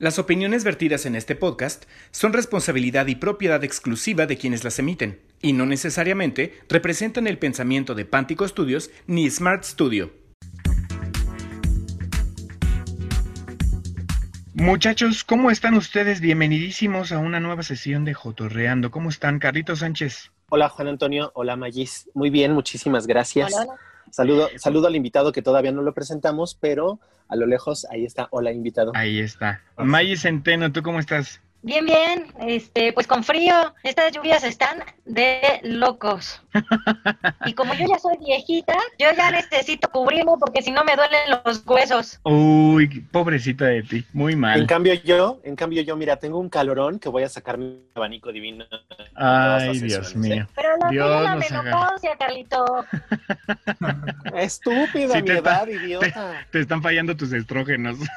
Las opiniones vertidas en este podcast son responsabilidad y propiedad exclusiva de quienes las emiten, y no necesariamente representan el pensamiento de Pántico Studios ni Smart Studio. Muchachos, ¿cómo están ustedes? Bienvenidísimos a una nueva sesión de Jotorreando. ¿Cómo están, Carlitos Sánchez? Hola, Juan Antonio. Hola, Magis. Muy bien, muchísimas gracias. Saludo, saludo al invitado que todavía no lo presentamos, pero a lo lejos ahí está. Hola, invitado. Ahí está. Magis Centeno, ¿tú cómo estás? Bien, bien, este, pues con frío, estas lluvias están de locos. Y como yo ya soy viejita, yo ya necesito cubrirme porque si no me duelen los huesos. Uy, pobrecita de ti, muy mal. En cambio yo, en cambio yo, mira, tengo un calorón que voy a sacar mi abanico divino. Ay, Dios mío. Pero no Dios la menopausia, Carlito. Estúpida, mi edad, idiota. Te, te están fallando tus estrógenos.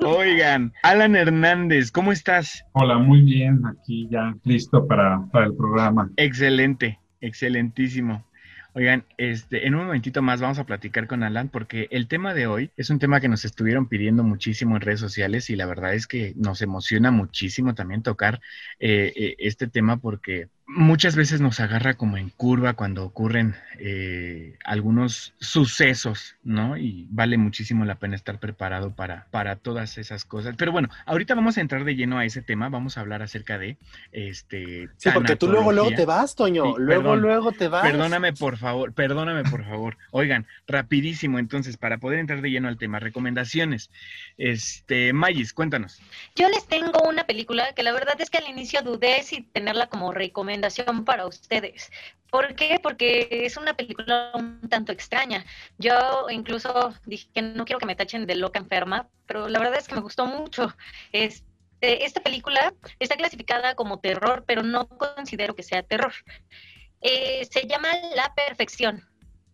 Oigan, Alan Hernández, ¿cómo estás? Hola, muy bien, aquí ya listo para, para el programa. Excelente, excelentísimo. Oigan, este, en un momentito más vamos a platicar con Alan porque el tema de hoy es un tema que nos estuvieron pidiendo muchísimo en redes sociales y la verdad es que nos emociona muchísimo también tocar eh, eh, este tema porque muchas veces nos agarra como en curva cuando ocurren eh, algunos sucesos, ¿no? Y vale muchísimo la pena estar preparado para, para todas esas cosas. Pero bueno, ahorita vamos a entrar de lleno a ese tema, vamos a hablar acerca de este... Sí, porque tú luego, luego te vas, Toño, luego, luego te vas. Perdóname, por favor, perdóname, por favor. Oigan, rapidísimo, entonces, para poder entrar de lleno al tema, recomendaciones. Este, Mayis, cuéntanos. Yo les tengo una película que la verdad es que al inicio dudé si tenerla como recomendación recomendación para ustedes. ¿Por qué? Porque es una película un tanto extraña. Yo incluso dije que no quiero que me tachen de loca enferma, pero la verdad es que me gustó mucho. Este, esta película está clasificada como terror, pero no considero que sea terror. Eh, se llama La Perfección.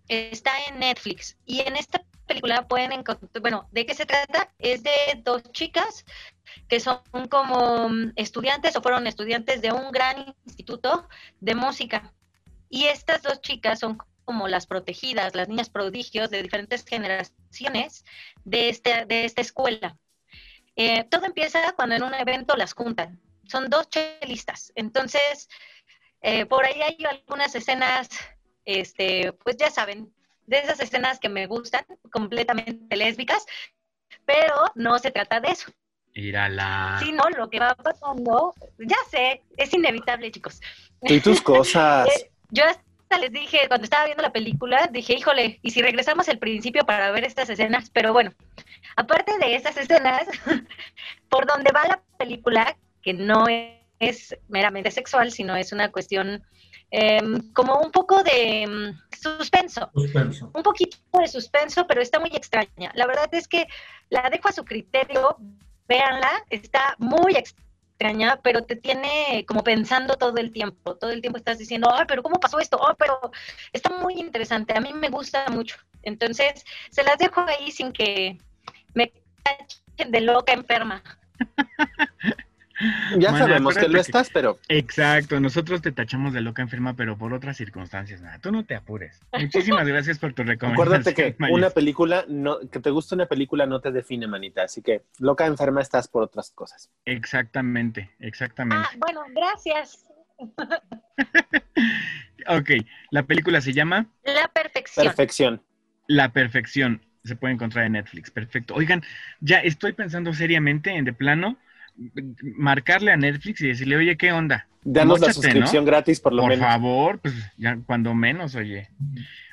Está en Netflix. Y en esta película pueden encontrar, bueno, ¿de qué se trata? Es de dos chicas que son como mm, estudiantes o fueron estudiantes de un gran instituto de música. Y estas dos chicas son como las protegidas, las niñas prodigios de diferentes generaciones de, este, de esta escuela. Eh, todo empieza cuando en un evento las juntan. Son dos chelistas. Entonces, eh, por ahí hay algunas escenas, este, pues ya saben, de esas escenas que me gustan, completamente lésbicas, pero no se trata de eso. Írala. Sí, no, lo que va pasando, ya sé, es inevitable, chicos. Y tus cosas. Yo hasta les dije, cuando estaba viendo la película, dije, híjole, ¿y si regresamos al principio para ver estas escenas? Pero bueno, aparte de estas escenas, por donde va la película, que no es meramente sexual, sino es una cuestión em, como un poco de em, suspenso. suspenso. Un poquito de suspenso, pero está muy extraña. La verdad es que la dejo a su criterio véanla, está muy extraña, pero te tiene como pensando todo el tiempo. Todo el tiempo estás diciendo, ay, pero ¿cómo pasó esto? Oh, pero está muy interesante. A mí me gusta mucho. Entonces, se las dejo ahí sin que me cachen de loca enferma. Ya sabemos que lo estás, pero. Exacto, nosotros te tachamos de loca enferma, pero por otras circunstancias. Nada, tú no te apures. Muchísimas gracias por tu recomendación. Acuérdate que una película, no, que te guste una película no te define, manita. Así que loca enferma estás por otras cosas. Exactamente, exactamente. Ah, bueno, gracias. ok, la película se llama La Perfección. Perfección. La Perfección. Se puede encontrar en Netflix. Perfecto. Oigan, ya estoy pensando seriamente en de plano marcarle a Netflix y decirle, oye, ¿qué onda? Danos la suscripción gratis por lo menos. Por favor, pues ya cuando menos, oye.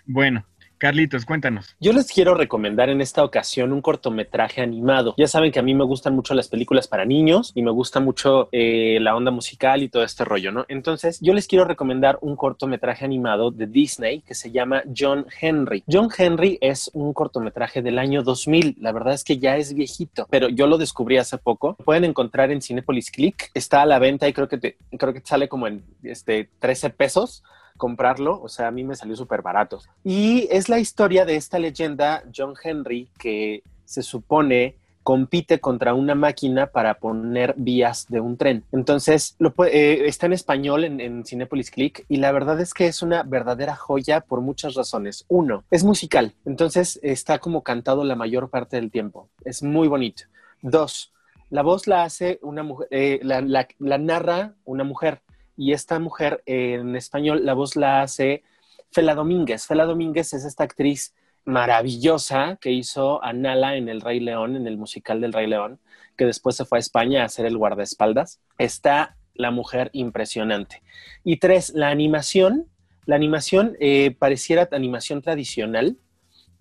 Bueno, Carlitos, cuéntanos. Yo les quiero recomendar en esta ocasión un cortometraje animado. Ya saben que a mí me gustan mucho las películas para niños y me gusta mucho eh, la onda musical y todo este rollo, ¿no? Entonces, yo les quiero recomendar un cortometraje animado de Disney que se llama John Henry. John Henry es un cortometraje del año 2000. La verdad es que ya es viejito, pero yo lo descubrí hace poco. pueden encontrar en Cinepolis Click. Está a la venta y creo que te, creo que sale como en este 13 pesos comprarlo, o sea, a mí me salió súper barato. Y es la historia de esta leyenda, John Henry, que se supone compite contra una máquina para poner vías de un tren. Entonces, eh, está en español en, Cinepolis Click y la verdad es que es una verdadera joya por muchas razones. Uno, es musical, entonces está como cantado la mayor parte del tiempo. Es muy bonito. Dos, la voz la hace una mujer, eh, la, narra una mujer y esta mujer en español la voz la hace Fela Domínguez. Fela Domínguez es esta actriz maravillosa que hizo a Nala en El Rey León, en el musical del Rey León, que después se fue a España a hacer el guardaespaldas. Está la mujer impresionante. Y tres, la animación. La animación eh, pareciera animación tradicional,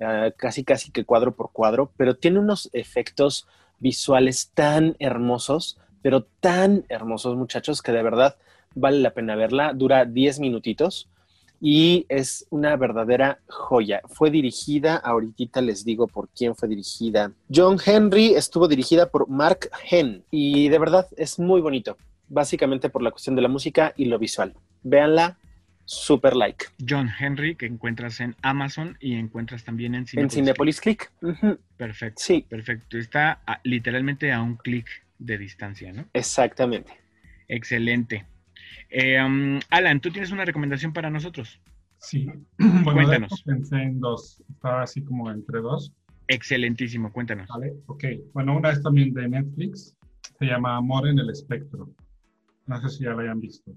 ah, casi casi que cuadro por cuadro, pero tiene unos efectos visuales tan hermosos, pero tan hermosos muchachos que de verdad vale la pena verla. Dura 10 minutitos y es una verdadera joya. Fue dirigida, ahorita les digo por quién fue dirigida. John Henry estuvo dirigida por Mark Henn y de verdad es muy bonito, básicamente por la cuestión de la música y lo visual. Véanla, super like. John Henry, que encuentras en Amazon y encuentras también en Cinepolis, en Cinepolis Click. Perfecto. Sí. Perfecto. Está literalmente a un clic de distancia, ¿no? Exactamente. Excelente. Eh, um, Alan, ¿tú tienes una recomendación para nosotros? Sí. Bueno, cuéntanos. Pensé en dos. Estaba así como entre dos. Excelentísimo, cuéntanos. Vale, ok. Bueno, una es también de Netflix. Se llama Amor en el Espectro. No sé si ya la hayan visto.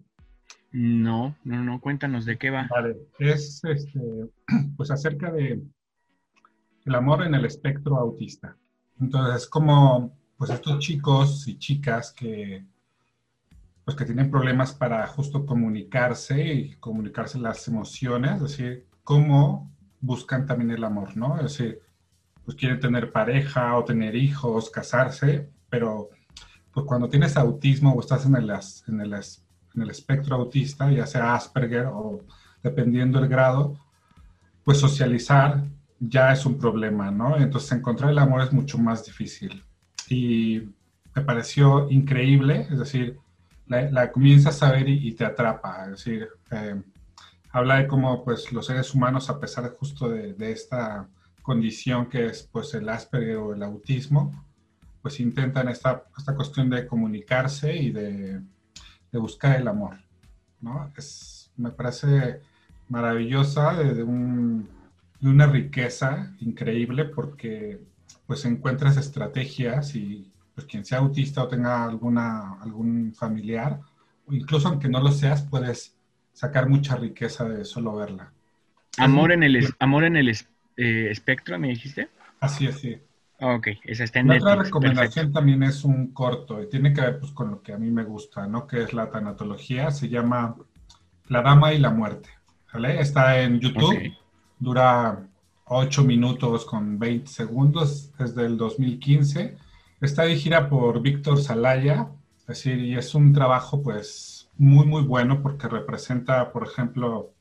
No, no, no, cuéntanos de qué va. Vale, es este, pues acerca de el amor en el espectro autista. Entonces, como pues estos chicos y chicas que pues que tienen problemas para justo comunicarse y comunicarse las emociones, es decir, cómo buscan también el amor, ¿no? Es decir, pues quieren tener pareja o tener hijos, casarse, pero pues cuando tienes autismo o estás en el, en el, en el espectro autista, ya sea Asperger o dependiendo el grado, pues socializar ya es un problema, ¿no? Entonces encontrar el amor es mucho más difícil. Y me pareció increíble, es decir, la, comienzas a ver y, te atrapa. Es decir, eh, habla de cómo pues, los seres humanos, a pesar justo de, esta condición que es pues, el Asperger o el autismo, pues intentan esta, esta cuestión de comunicarse y de, buscar el amor. ¿no? Es, me parece maravillosa, de, de, una riqueza increíble porque pues encuentras estrategias y pues quien sea autista o tenga alguna, algún familiar, incluso aunque no lo seas, puedes sacar mucha riqueza de solo verla. Amor en el, amor en el eh, espectro, ¿me dijiste? Así es, sí. Ok, esa está en La otra recomendación también es un corto y tiene que ver pues, con lo que a mí me gusta, ¿no? Que es la tanatología, se llama La Dama y la Muerte, ¿vale? Está en YouTube, dura 8 minutos con 20 segundos, es del 2015 Está dirigida por Víctor Salaya, es decir, y es un trabajo pues muy, muy bueno porque representa, por ejemplo,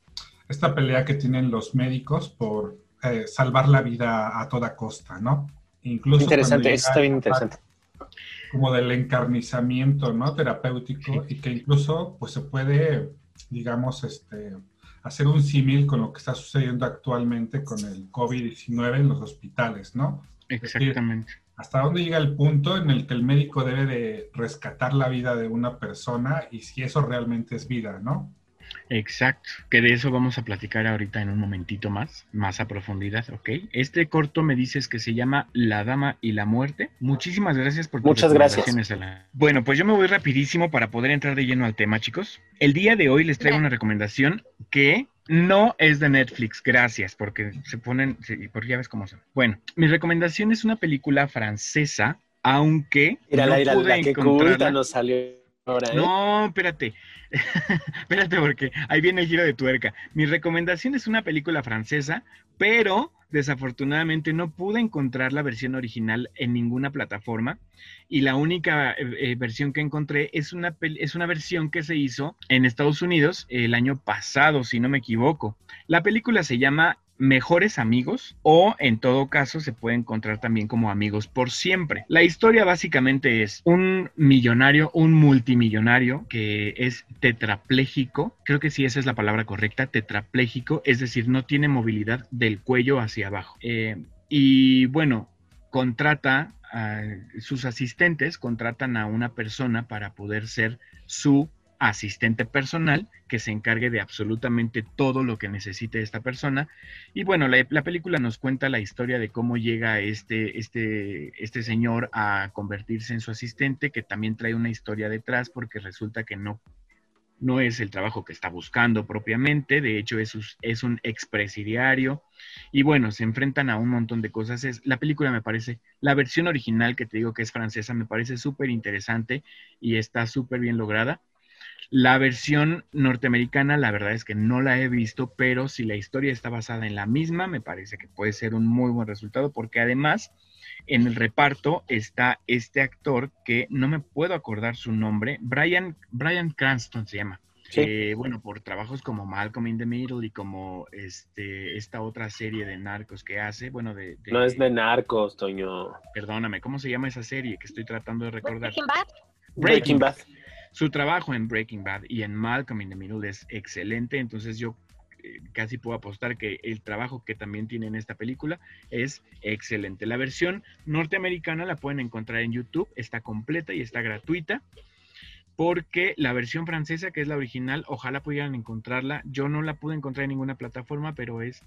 esta pelea que tienen los médicos por eh, salvar la vida a toda costa, ¿no? Incluso interesante, eso está bien interesante. Como del encarnizamiento, ¿no? Terapéutico y que incluso pues se puede, digamos, este, hacer un símil con lo que está sucediendo actualmente con el COVID-19 en los hospitales, ¿no? Exactamente hasta dónde llega el punto en el que el médico debe de rescatar la vida de una persona y si eso realmente es vida, ¿no? Exacto, que de eso vamos a platicar ahorita en un momentito más, más a profundidad, ¿ok? Este corto me dices que se llama La Dama y la Muerte. Muchísimas gracias por tus Muchas gracias. Bueno, pues yo me voy rapidísimo para poder entrar de lleno al tema, chicos. El día de hoy les traigo una recomendación que no es de Netflix, gracias, porque se ponen, porque ya ves cómo son. Bueno, mi recomendación es una película francesa, aunque no pude encontrarla. nos salió ahora, ¿eh? No, espérate. espérate, porque ahí viene el giro de tuerca. Mi recomendación es una película francesa, pero desafortunadamente no pude encontrar la versión original en ninguna plataforma y la única eh, eh, versión que encontré es una, es una versión que se hizo en Estados Unidos el año pasado, si no me equivoco. La película se llama mejores amigos o en todo caso se puede encontrar también como amigos por siempre. La historia básicamente es un millonario, un multimillonario que es tetrapléjico, creo que sí esa es la palabra correcta, tetrapléjico, es decir, no tiene movilidad del cuello hacia abajo. Eh, y bueno, contrata a sus asistentes, contratan a una persona para poder ser su asistente personal que se encargue de absolutamente todo lo que necesite esta persona. Y bueno, la, película nos cuenta la historia de cómo llega este, este, este señor a convertirse en su asistente, que también trae una historia detrás porque resulta que no, no es el trabajo que está buscando propiamente, de hecho es, es un expresidiario. Y bueno, se enfrentan a un montón de cosas. Es, la película me parece, la versión original que te digo que es francesa, me parece súper interesante y está súper bien lograda. La versión norteamericana, la verdad es que no la he visto, pero si la historia está basada en la misma, me parece que puede ser un muy buen resultado, porque además en el reparto está este actor que no me puedo acordar su nombre, Brian, Brian Cranston se llama. Eh, bueno, por trabajos como Malcolm in the Middle y como este, esta otra serie de narcos que hace, bueno, de, No es de narcos, Toño. Perdóname, ¿cómo se llama esa serie que estoy tratando de recordar? Breaking Bad. Breaking Bad. Su trabajo en Breaking Bad y en Malcolm in the Middle es excelente, entonces yo eh, casi puedo apostar que el trabajo que también tiene en esta película es excelente. La versión norteamericana la pueden encontrar en YouTube, está completa y está gratuita, porque la versión francesa, que es la original, ojalá pudieran encontrarla. Yo no la pude encontrar en ninguna plataforma, pero es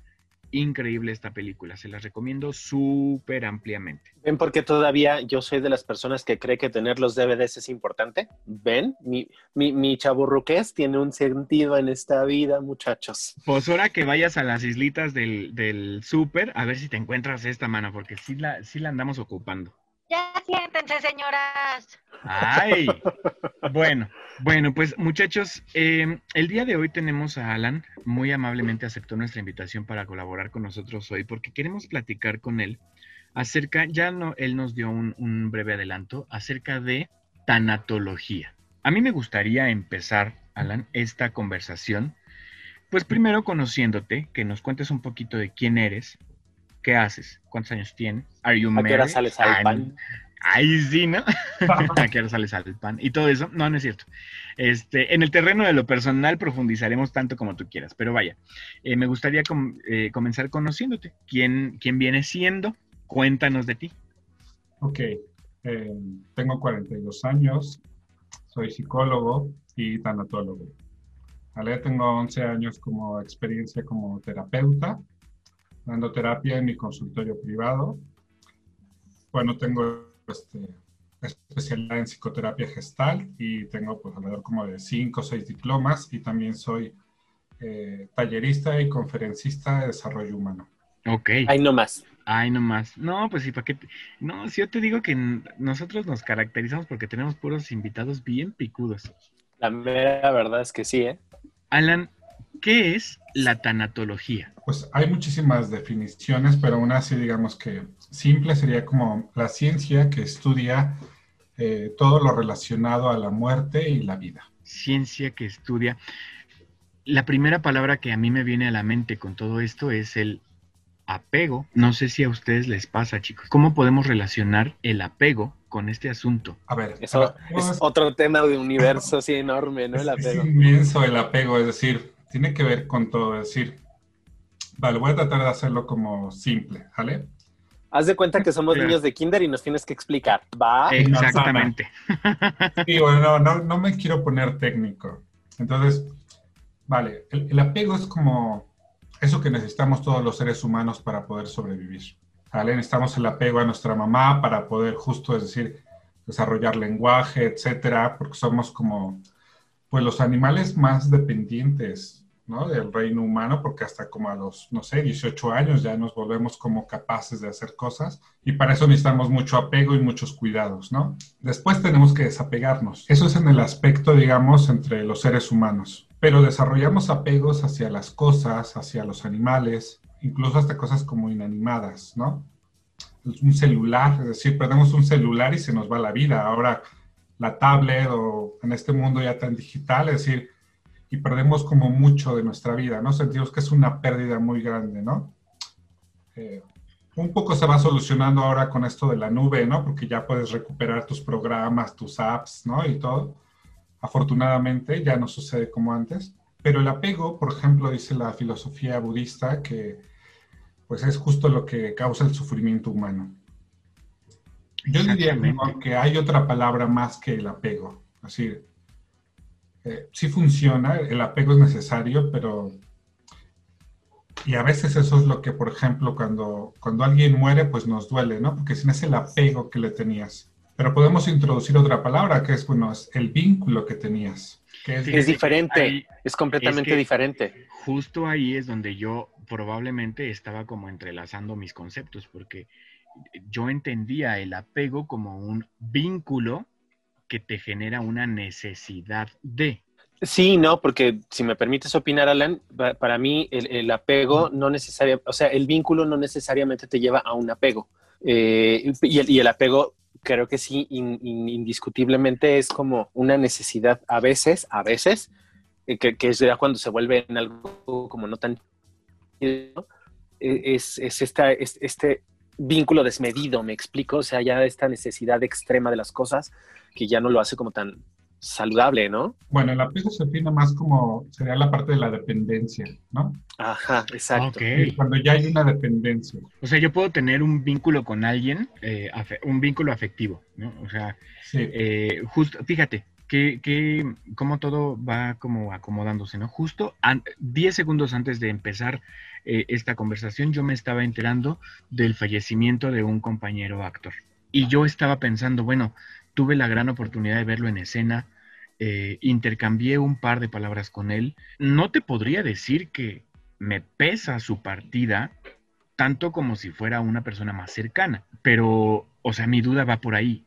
increíble esta película. Se la recomiendo súper ampliamente. ¿Ven porque todavía yo soy de las personas que cree que tener los DVDs es importante? ¿Ven? Mi, mi, mi chaburruqués tiene un sentido en esta vida, muchachos. Pues ahora que vayas a las islitas del, del súper, a ver si te encuentras esta mano, porque sí la, sí la andamos ocupando. Ya siéntense, señoras. Ay, bueno, bueno, pues muchachos, em, el día de hoy tenemos a Alan, muy amablemente aceptó nuestra invitación para colaborar con nosotros hoy, porque queremos platicar con él acerca, ya no, él nos dio un, un breve adelanto acerca de tanatología. A mí me gustaría empezar, Alan, esta conversación, pues primero conociéndote, que nos cuentes un poquito de quién eres, ¿Qué haces? ¿Cuántos años tienes? ¿A qué hora sales al pan? Ahí sí, ¿no? ¿A qué hora sales al pan? Y todo eso. No, no es cierto. Este, en el terreno de lo personal profundizaremos tanto como tú quieras, pero vaya, eh, me gustaría eh, comenzar conociéndote. ¿Quién, ¿Quién vienes siendo? Cuéntanos de ti. Ok, eh, tengo 42 años, soy psicólogo y tanatólogo. ¿Vale? Tengo 11 años como experiencia como terapeuta dando terapia en mi consultorio privado. Bueno, tengo este, especialidad en psicoterapia gestal y tengo pues alrededor como de cinco o seis diplomas y también soy eh, tallerista y conferencista de desarrollo humano. Ok. Ahí nomás. Ay, nomás. No, pues sí, ¿para qué? No, si yo te digo que nosotros nos caracterizamos porque tenemos puros invitados bien picudos. La mera verdad es que sí, ¿eh? Alan, ¿qué es la tanatología? Pues hay muchísimas definiciones, pero una así digamos que simple sería como la ciencia que estudia eh, todo lo relacionado a la muerte y la vida. Ciencia que estudia. La primera palabra que a mí me viene a la mente con todo esto es el apego. No sé si a ustedes les pasa, chicos. ¿Cómo podemos relacionar el apego con este asunto? A ver, eso es otro tema de universo así enorme, ¿no? El apego. Es inmenso el apego, es decir, tiene que ver con todo, es decir, vale, voy a tratar de hacerlo como simple, ¿vale? Haz de cuenta que somos niños de kinder y nos tienes que explicar, ¿va? Exactamente. Sí, bueno, no, no, me quiero poner técnico. Entonces, vale, el, apego es como eso que necesitamos todos los seres humanos para poder sobrevivir. ¿vale? Necesitamos el apego a nuestra mamá para poder justo, es decir, desarrollar lenguaje, etcétera, porque somos como, pues los animales más dependientes del reino humano, porque hasta como a los, no sé, 18 años ya nos volvemos como capaces de hacer cosas y para eso necesitamos mucho apego y muchos cuidados, ¿no? Después tenemos que desapegarnos. Eso es en el aspecto, digamos, entre los seres humanos, pero desarrollamos apegos hacia las cosas, hacia los animales, incluso hasta cosas como inanimadas, ¿no? Un celular, es decir, perdemos un celular y se nos va la vida. Ahora la tablet o en este mundo ya tan digital, es decir, y perdemos como mucho de nuestra vida, ¿no? Sentimos que es una pérdida muy grande, ¿no? Eh, un poco se va solucionando ahora con esto de la nube, ¿no? Porque ya puedes recuperar tus programas, tus apps, ¿no? Y todo. Afortunadamente ya no sucede como antes. Pero el apego, por ejemplo, dice la filosofía budista que pues es justo lo que causa el sufrimiento humano. Yo diría que hay otra palabra más que el apego. Es decir, eh, sí funciona, el apego es necesario, pero... Y a veces eso es lo que, por ejemplo, cuando, cuando alguien muere, pues nos duele, ¿no? Porque si no es el apego que le tenías. Pero podemos introducir otra palabra que es, bueno, es el vínculo que tenías. Que es, diferente, es completamente diferente. Justo ahí es donde yo probablemente estaba como entrelazando mis conceptos, porque yo entendía el apego como un vínculo que te genera una necesidad de. Sí, no, porque si me permites opinar, Alan, para mí el, apego no necesariamente, o sea, el vínculo no necesariamente te lleva a un apego. Eh, y, el, apego creo que sí, indiscutiblemente es como una necesidad a veces, a veces, eh, que, es ya cuando se vuelve en algo como no tan... E, es, es esta, este vínculo desmedido, me explico, o sea, ya esta necesidad extrema de las cosas que ya no lo hace como tan saludable, ¿no? Bueno, el apego se define más como, sería la parte de la dependencia, ¿no? Ajá, exacto. Cuando ya hay una dependencia. O sea, yo puedo tener un vínculo con alguien, eh, un vínculo afectivo, ¿no? O sea, eh, justo, fíjate, que, que cómo todo va como acomodándose, ¿no? Justo 10 segundos antes de empezar eh, esta conversación, yo me estaba enterando del fallecimiento de un compañero actor. Y yo estaba pensando, bueno, tuve la gran oportunidad de verlo en escena, eh, intercambié un par de palabras con él. No te podría decir que me pesa su partida tanto como si fuera una persona más cercana, pero, o sea, mi duda va por ahí.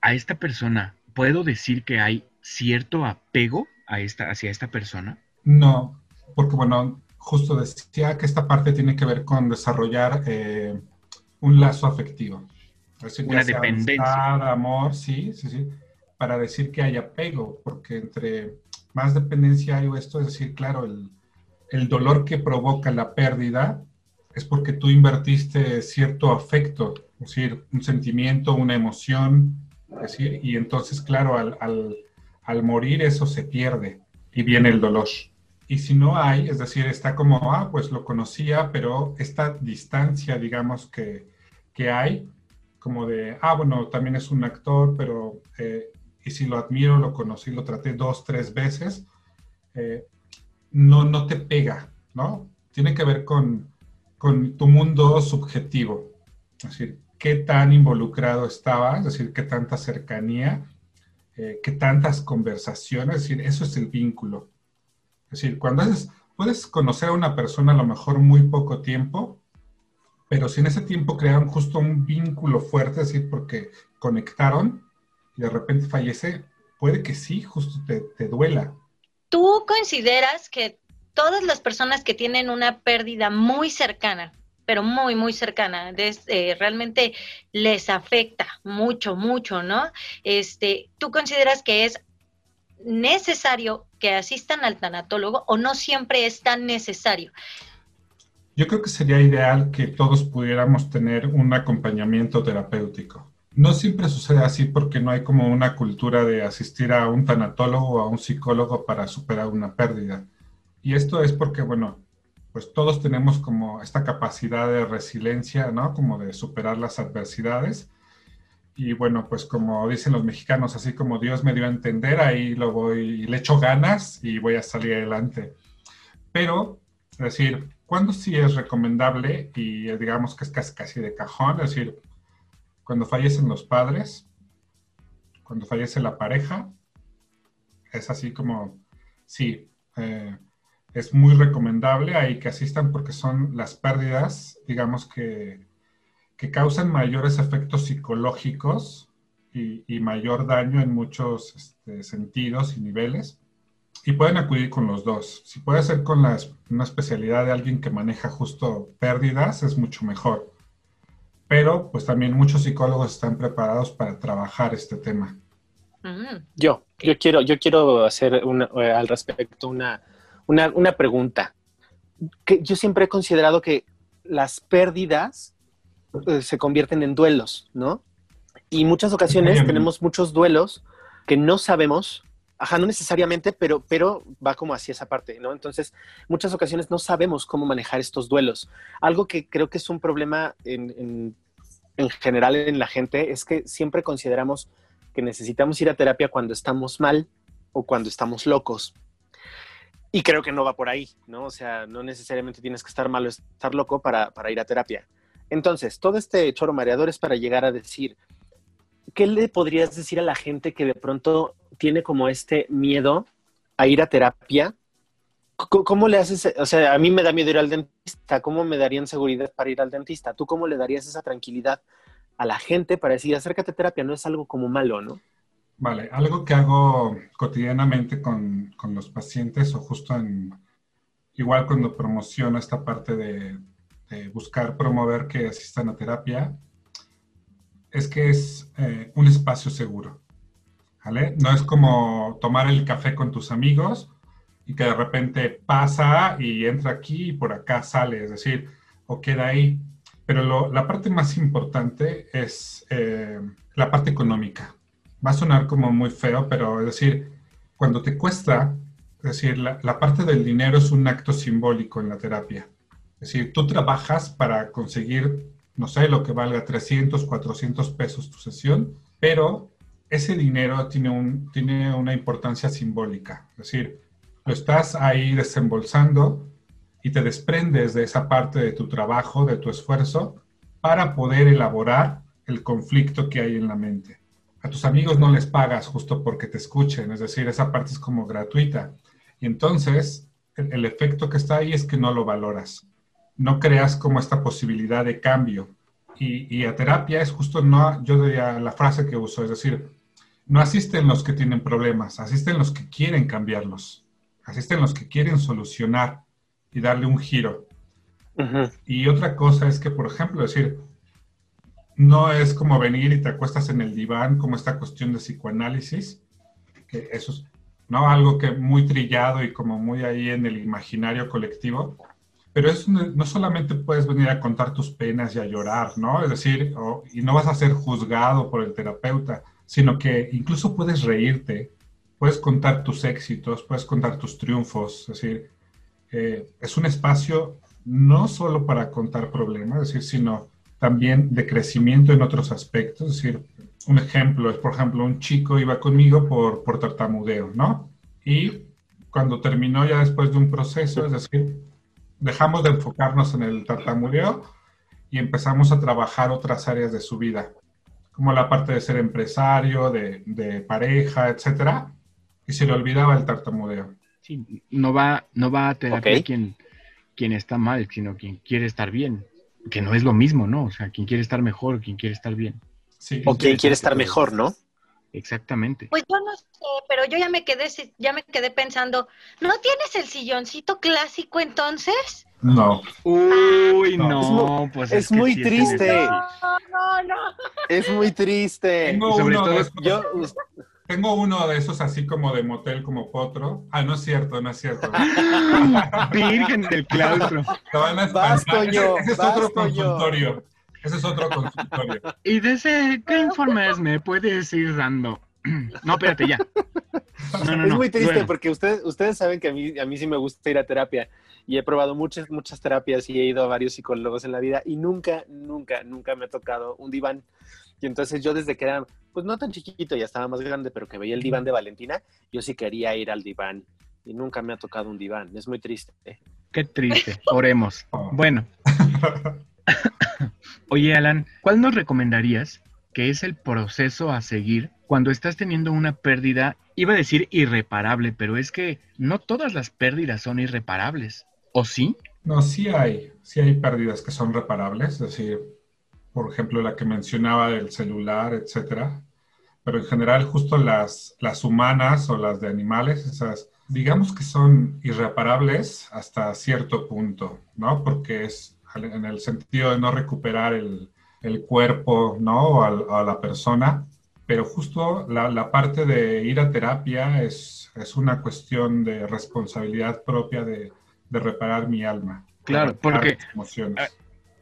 A esta persona, ¿puedo decir que hay cierto apego a esta, hacia esta persona? No, porque bueno, justo decía que esta parte tiene que ver con desarrollar eh, un lazo afectivo una dependencia. amor, sí, sí, sí, para decir que hay apego, porque entre más dependencia hay esto, es decir, claro, el, el dolor que provoca la pérdida es porque tú invertiste cierto afecto, es decir, un sentimiento, una emoción, es decir, y entonces, claro, al, al, al morir eso se pierde y viene el dolor. Y si no hay, es decir, está como, ah, pues lo conocía, pero esta distancia, digamos, que, que hay, como de, ah, bueno, también es un actor, pero, eh, y si lo admiro, lo conocí, lo traté dos, tres veces, eh, no, no te pega, ¿no? Tiene que ver con, con tu mundo subjetivo, es decir, qué tan involucrado estaba, es decir, qué tanta cercanía, eh, qué tantas conversaciones, es decir, eso es el vínculo. Es decir, cuando puedes conocer a una persona a lo mejor muy poco tiempo, pero si en ese tiempo crearon justo un vínculo fuerte, así porque conectaron y de repente fallece, puede que sí, justo te, duela. ¿Tú consideras que todas las personas que tienen una pérdida muy cercana, pero muy, muy cercana, eh, realmente les afecta mucho, mucho, ¿no? Este, ¿Tú consideras que es necesario que asistan al tanatólogo o no siempre es tan necesario? Yo creo que sería ideal que todos pudiéramos tener un acompañamiento terapéutico. No siempre sucede así porque no hay como una cultura de asistir a un tanatólogo o a un psicólogo para superar una pérdida. Y esto es porque, bueno, pues todos tenemos como esta capacidad de resiliencia, ¿no? Como de superar las adversidades. Y bueno, pues como dicen los mexicanos, así como Dios me dio a entender, ahí lo voy, le echo ganas y voy a salir adelante. Pero, es decir, ¿Cuándo sí es recomendable y digamos que es casi, casi de cajón? Es decir, cuando fallecen los padres, cuando fallece la pareja, es así como, sí, eh, es muy recomendable ahí que asistan porque son las pérdidas, digamos que, que causan mayores efectos psicológicos y, mayor daño en muchos este, sentidos y niveles. Y pueden acudir con los dos. Si puede ser con la, una especialidad de alguien que maneja justo pérdidas, es mucho mejor. Pero pues también muchos psicólogos están preparados para trabajar este tema. Mm. Yo, yo quiero, yo quiero hacer eh, al respecto una, una, pregunta. Que yo siempre he considerado que las pérdidas eh, se convierten en duelos, ¿no? Y muchas ocasiones tenemos muchos duelos que no sabemos Ajá, no necesariamente, pero, pero va como hacia esa parte, ¿no? Entonces, muchas ocasiones no sabemos cómo manejar estos duelos. Algo que creo que es un problema en, general en la gente es que siempre consideramos que necesitamos ir a terapia cuando estamos mal o cuando estamos locos. Y creo que no va por ahí, ¿no? O sea, no necesariamente tienes que estar malo, estar loco para, para ir a terapia. Entonces, todo este choro mareador es para llegar a decir, ¿qué le podrías decir a la gente que de pronto tiene como este miedo a ir a terapia? ¿Cómo, le haces? O sea, a mí me da miedo ir al dentista. ¿Cómo me darían seguridad para ir al dentista? ¿Tú cómo le darías esa tranquilidad a la gente para decir, acércate a terapia? No es algo como malo, ¿no? Vale, algo que hago cotidianamente con, los pacientes o justo en, igual cuando promociono esta parte de, buscar promover que asistan a terapia, es que es eh, un espacio seguro. ¿vale? No es como tomar el café con tus amigos y que de repente pasa y entra aquí y por acá sale, es decir, o queda ahí. Pero la parte más importante es eh, la parte económica va a sonar como muy feo, pero es decir, cuando te cuesta, es decir, la, parte del dinero es un acto simbólico en la terapia. Es decir, tú trabajas para conseguir, no sé, lo que valga 300, 400 pesos tu sesión, pero ese dinero tiene, un, tiene una importancia simbólica. Es decir, lo estás ahí desembolsando y te desprendes de esa parte de tu trabajo, de tu esfuerzo, para poder elaborar el conflicto que hay en la mente a tus amigos no les pagas justo porque te escuchen, es decir, esa parte es como gratuita. Y entonces, el, efecto que está ahí es que no lo valoras. No creas como esta posibilidad de cambio. Y, a terapia es justo, no, yo diría la frase que uso, es decir, no asisten los que tienen problemas, asisten los que quieren cambiarlos, asisten los que quieren solucionar y darle un giro. Y otra cosa es que, por ejemplo, decir, no es como venir y te acuestas en el diván, como esta cuestión de psicoanálisis, que eso es ¿no? algo que muy trillado y como muy ahí en el imaginario colectivo, pero es, no solamente puedes venir a contar tus penas y a llorar, ¿no? Es decir, y no vas a ser juzgado por el terapeuta, sino que incluso puedes reírte, puedes contar tus éxitos, puedes contar tus triunfos, es decir, eh, es un espacio no solo para contar problemas, es decir, sino también de crecimiento en otros aspectos. Es decir, un ejemplo es, por ejemplo, un chico iba conmigo por, por tartamudeo, ¿no? Y cuando terminó ya después de un proceso, es decir, dejamos de enfocarnos en el tartamudeo y empezamos a trabajar otras áreas de su vida, como la parte de ser empresario, de, de pareja, etcétera, y se le olvidaba el tartamudeo. Sí, no va, no va a tener quien, quien está mal, sino quien quiere estar bien que no es lo mismo, ¿no? O sea, quien quiere estar mejor, quien quiere estar bien. o quien quiere estar mejor, ¿no? Exactamente. Pues yo no sé, pero yo ya me quedé, ya me quedé pensando, ¿no tienes el silloncito clásico entonces? No. Uy, no, pues es, muy triste. No, no, no. Es muy triste. Tengo Sobre todo, yo, tengo uno de esos así como de motel, como potro. Ah, no es cierto, no es cierto. Virgen del claustro. ese, es otro consultorio. Ese es otro consultorio. ¿Y de ese qué informes me puedes ir dando? No, espérate, ya. es muy triste porque ustedes, ustedes saben que a mí, a mí sí me gusta ir a terapia y he probado muchas, muchas terapias y he ido a varios psicólogos en la vida y nunca, nunca, nunca me ha tocado un diván. Y entonces yo desde que era, pues no tan chiquito, ya estaba más grande, pero que veía el diván de Valentina, yo sí quería ir al diván. Y nunca me ha tocado un diván. Es muy triste. Qué triste. Oremos. Bueno. Oye, Alan, ¿cuál nos recomendarías que es el proceso a seguir cuando estás teniendo una pérdida? Iba a decir irreparable, pero es que no todas las pérdidas son irreparables. ¿O sí? No, sí hay. Sí hay pérdidas que son reparables. Es decir, por ejemplo, la que mencionaba del celular, etcétera. Pero en general, justo las, las humanas o las de animales, esas, digamos que son irreparables hasta cierto punto, ¿no? Porque es en el sentido de no recuperar el, el cuerpo, ¿no? O a, la persona. Pero justo la, la, parte de ir a terapia es, es una cuestión de responsabilidad propia de, de reparar mi alma. Claro, porque emociones.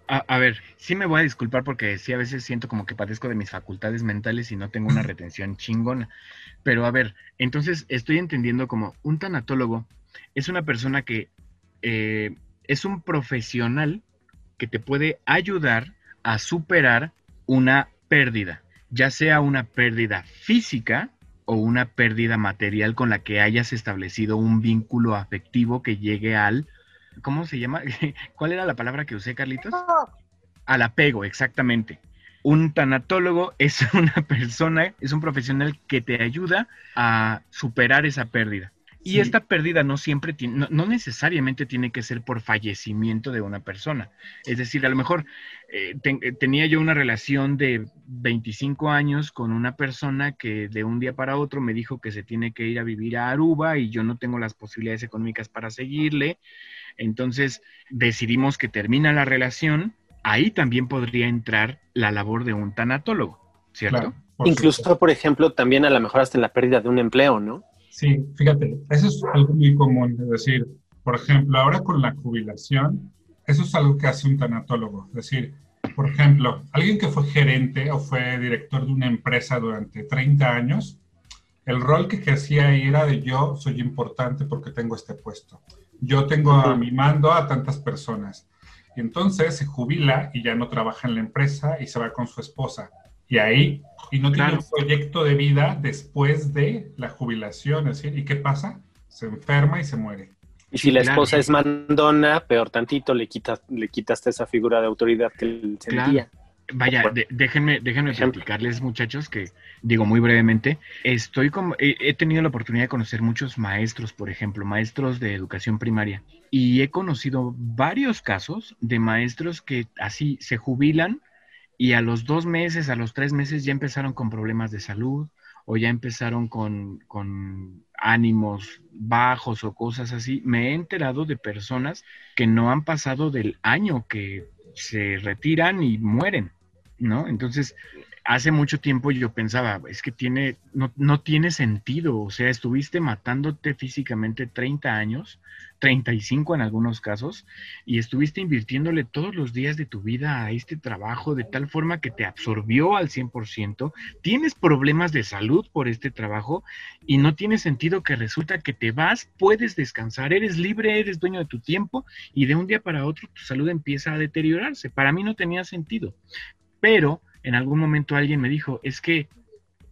A, ver, sí me voy a disculpar porque sí a veces siento como que padezco de mis facultades mentales y no tengo una retención chingona. Pero a ver, entonces estoy entendiendo como un tanatólogo es una persona que eh, es un profesional que te puede ayudar a superar una pérdida, ya sea una pérdida física o una pérdida material con la que hayas establecido un vínculo afectivo que llegue al, ¿cómo se llama? ¿Cuál era la palabra que usé, Carlitos? Al apego, exactamente. Un tanatólogo es una persona, es un profesional que te ayuda a superar esa pérdida. Y esta pérdida no siempre tiene, no, necesariamente tiene que ser por fallecimiento de una persona. Es decir, a lo mejor eh, eh, tenía yo una relación de 25 años con una persona que de un día para otro me dijo que se tiene que ir a vivir a Aruba y yo no tengo las posibilidades económicas para seguirle. Entonces decidimos que termina la relación. Ahí también podría entrar la labor de un tanatólogo, ¿cierto? Incluso, por ejemplo, también a lo mejor hasta en la pérdida de un empleo, ¿no? Sí, fíjate, eso es algo muy común, es decir, por ejemplo, ahora con la jubilación, eso es algo que hace un tanatólogo, es decir, por ejemplo, alguien que fue gerente o fue director de una empresa durante 30 años, el rol que ahí era de yo soy importante porque tengo este puesto. Yo tengo a mi mando a tantas personas. Y entonces se jubila y ya no trabaja en la empresa y se va con su esposa. Y ahí y no tiene un proyecto de vida después de la jubilación. Es decir, ¿y qué pasa? Se enferma y se muere. Y si la esposa es mandona, peor tantito, le, quitas, le quitaste esa figura de autoridad que él sentía. Vaya, déjenme, déjenme explicarles, muchachos, que digo muy brevemente, estoy como, he, tenido la oportunidad de conocer muchos maestros, por ejemplo, maestros de educación primaria, y he conocido varios casos de maestros que así se jubilan y a los dos meses, a los tres meses ya empezaron con problemas de salud o ya empezaron con, con ánimos bajos o cosas así. Me he enterado de personas que no han pasado del año que se retiran y mueren, ¿no? Entonces, hace mucho tiempo yo pensaba, es que tiene, no, no, tiene sentido, o sea, estuviste matándote físicamente 30 años, 35 en algunos casos, y estuviste invirtiéndole todos los días de tu vida a este trabajo de tal forma que te absorbió al 100%, tienes problemas de salud por este trabajo y no tiene sentido que resulta que te vas, puedes descansar, eres libre, eres dueño de tu tiempo y de un día para otro tu salud empieza a deteriorarse. Para mí no tenía sentido, pero en algún momento alguien me dijo, es que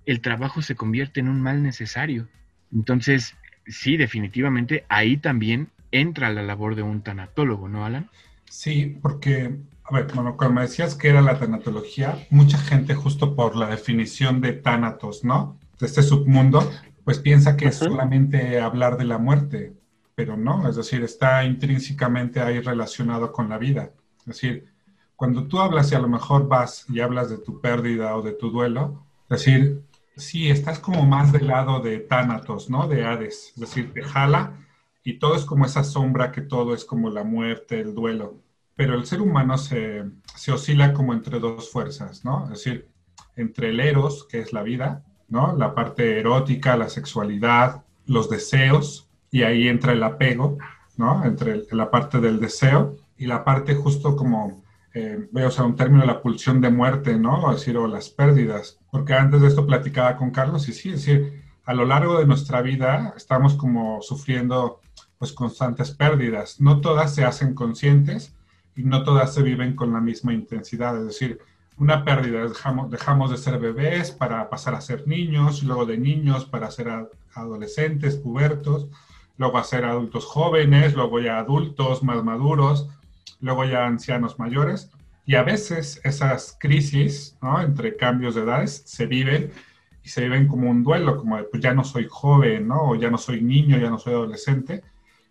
el trabajo se convierte en un mal necesario. Entonces, sí, definitivamente ahí también entra la labor de un tanatólogo, ¿no, Alan? Sí, porque, a ver, bueno, cuando me decías que era la tanatología, mucha gente justo por la definición de tánatos, ¿no? De este submundo, pues piensa que es solamente hablar de la muerte, pero no, es decir, está intrínsecamente ahí relacionado con la vida. Es decir, cuando tú hablas y a lo mejor vas y hablas de tu pérdida o de tu duelo, es decir, sí, estás como más del lado de Tánatos, ¿no? De Hades, es decir, te jala y todo es como esa sombra que todo es como la muerte, el duelo. Pero el ser humano se, se oscila como entre dos fuerzas, ¿no? Es decir, entre el eros, que es la vida, ¿no? La parte erótica, la sexualidad, los deseos, y ahí entra el apego, ¿no? Entre la parte del deseo y la parte justo como eh, veo, o sea, un término, la pulsión de muerte, ¿no? O decir, o las pérdidas. Porque antes de esto platicaba con Carlos y sí, es decir, a lo largo de nuestra vida estamos como sufriendo pues constantes pérdidas. No todas se hacen conscientes y no todas se viven con la misma intensidad. Es decir, una pérdida, dejamos, dejamos de ser bebés para pasar a ser niños, luego de niños para ser adolescentes, pubertos, luego a ser adultos jóvenes, luego ya adultos más maduros luego ya ancianos mayores, y a veces esas crisis, ¿no? Entre cambios de edades se viven y se viven como un duelo, como de, pues ya no soy joven, ¿no? O ya no soy niño, ya no soy adolescente,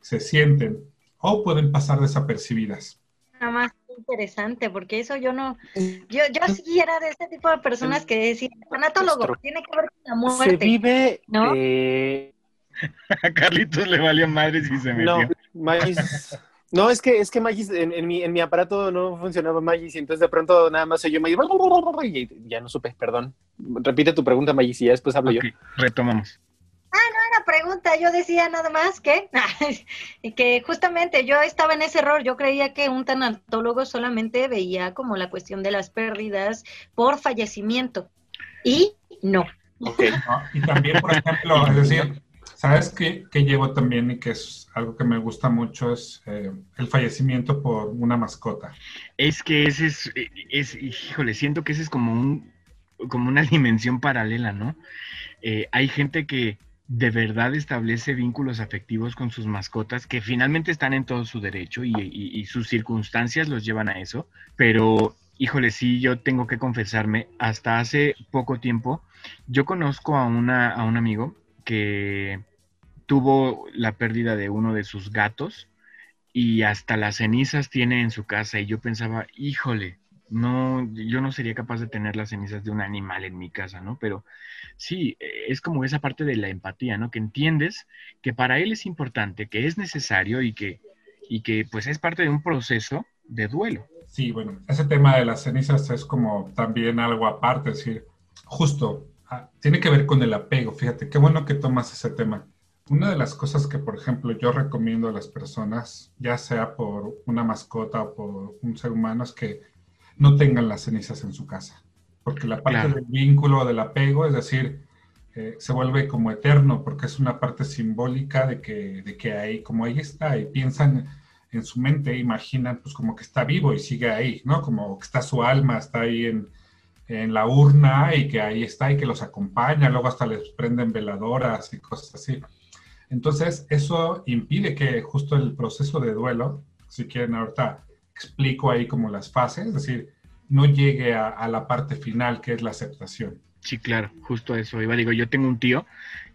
se sienten o pueden pasar desapercibidas. Nada más interesante, porque eso yo no, yo, yo sí era de ese tipo de personas que decían, anatólogo, tiene que ver con la muerte. Se vive, ¿no? Eh, A Carlitos le valió madre si se metió. No, no, es que, es que Magis, en, mi, en mi aparato no funcionaba Magis y entonces de pronto nada más soy yo Magis y ya no supe, perdón. Repite tu pregunta, Magis, y ya después hablo yo. Retomamos. Ah, no era pregunta, yo decía nada más que, que justamente yo estaba en ese error, yo creía que un tanatólogo solamente veía como la cuestión de las pérdidas por fallecimiento y no. Okay. y también, por ejemplo, es decir, ¿Sabes qué, llevo también y que es algo que me gusta mucho? Es eh, el fallecimiento por una mascota. Es que ese es, es, híjole, siento que ese es como un, como una dimensión paralela, ¿no? Eh, hay gente que de verdad establece vínculos afectivos con sus mascotas que finalmente están en todo su derecho y, sus circunstancias los llevan a eso, pero híjole, sí, yo tengo que confesarme, hasta hace poco tiempo, yo conozco a, una, a un amigo que tuvo la pérdida de uno de sus gatos y hasta las cenizas tiene en su casa y yo pensaba, híjole, no, yo no sería capaz de tener las cenizas de un animal en mi casa, ¿no? Pero sí, es como esa parte de la empatía, ¿no? Que entiendes que para él es importante, que es necesario y que, y que pues es parte de un proceso de duelo. Sí, bueno, ese tema de las cenizas es como también algo aparte, es decir, justo, ah, tiene que ver con el apego, fíjate, qué bueno que tomas ese tema. Una de las cosas que, por ejemplo, yo recomiendo a las personas, ya sea por una mascota o por un ser humano, es que no tengan las cenizas en su casa. Porque la parte del vínculo, del apego, es decir, eh, se vuelve como eterno, porque es una parte simbólica de que, de que ahí, como ahí está, y piensan en su mente, imaginan pues como que está vivo y sigue ahí, ¿no? Como que está su alma, está ahí en, en la urna y que ahí está y que los acompaña, luego hasta les prenden veladoras y cosas así. Entonces, eso impide que justo el proceso de duelo, si quieren ahorita explico ahí como las fases, es decir, no llegue a, la parte final que es la aceptación. Sí, claro, justo eso iba. Digo, yo tengo un tío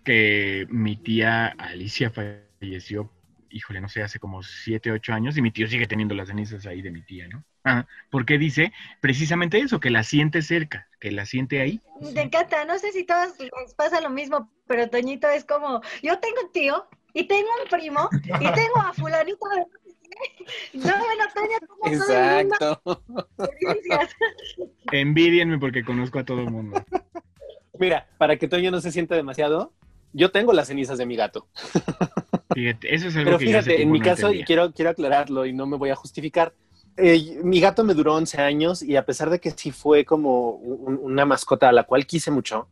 que mi tía Alicia falleció, híjole, no sé, hace como siete, ocho años y mi tío sigue teniendo las cenizas ahí de mi tía, ¿no? Ah, porque dice precisamente eso, que la siente cerca, que la siente ahí. Me encanta, no sé si todos les pasa lo mismo, pero Toñito es como, yo tengo un tío y tengo un primo y tengo a fulanito no, bueno, Toño, como Exacto. Envidienme porque conozco a todo el mundo. Mira, para que Toño no se sienta demasiado, yo tengo las cenizas de mi gato. Fíjate, eso es algo Pero fíjate, en mi caso, y quiero, quiero aclararlo y no me voy a justificar, eh, mi gato me duró 11 años y a pesar de que sí fue como una mascota a la cual quise mucho,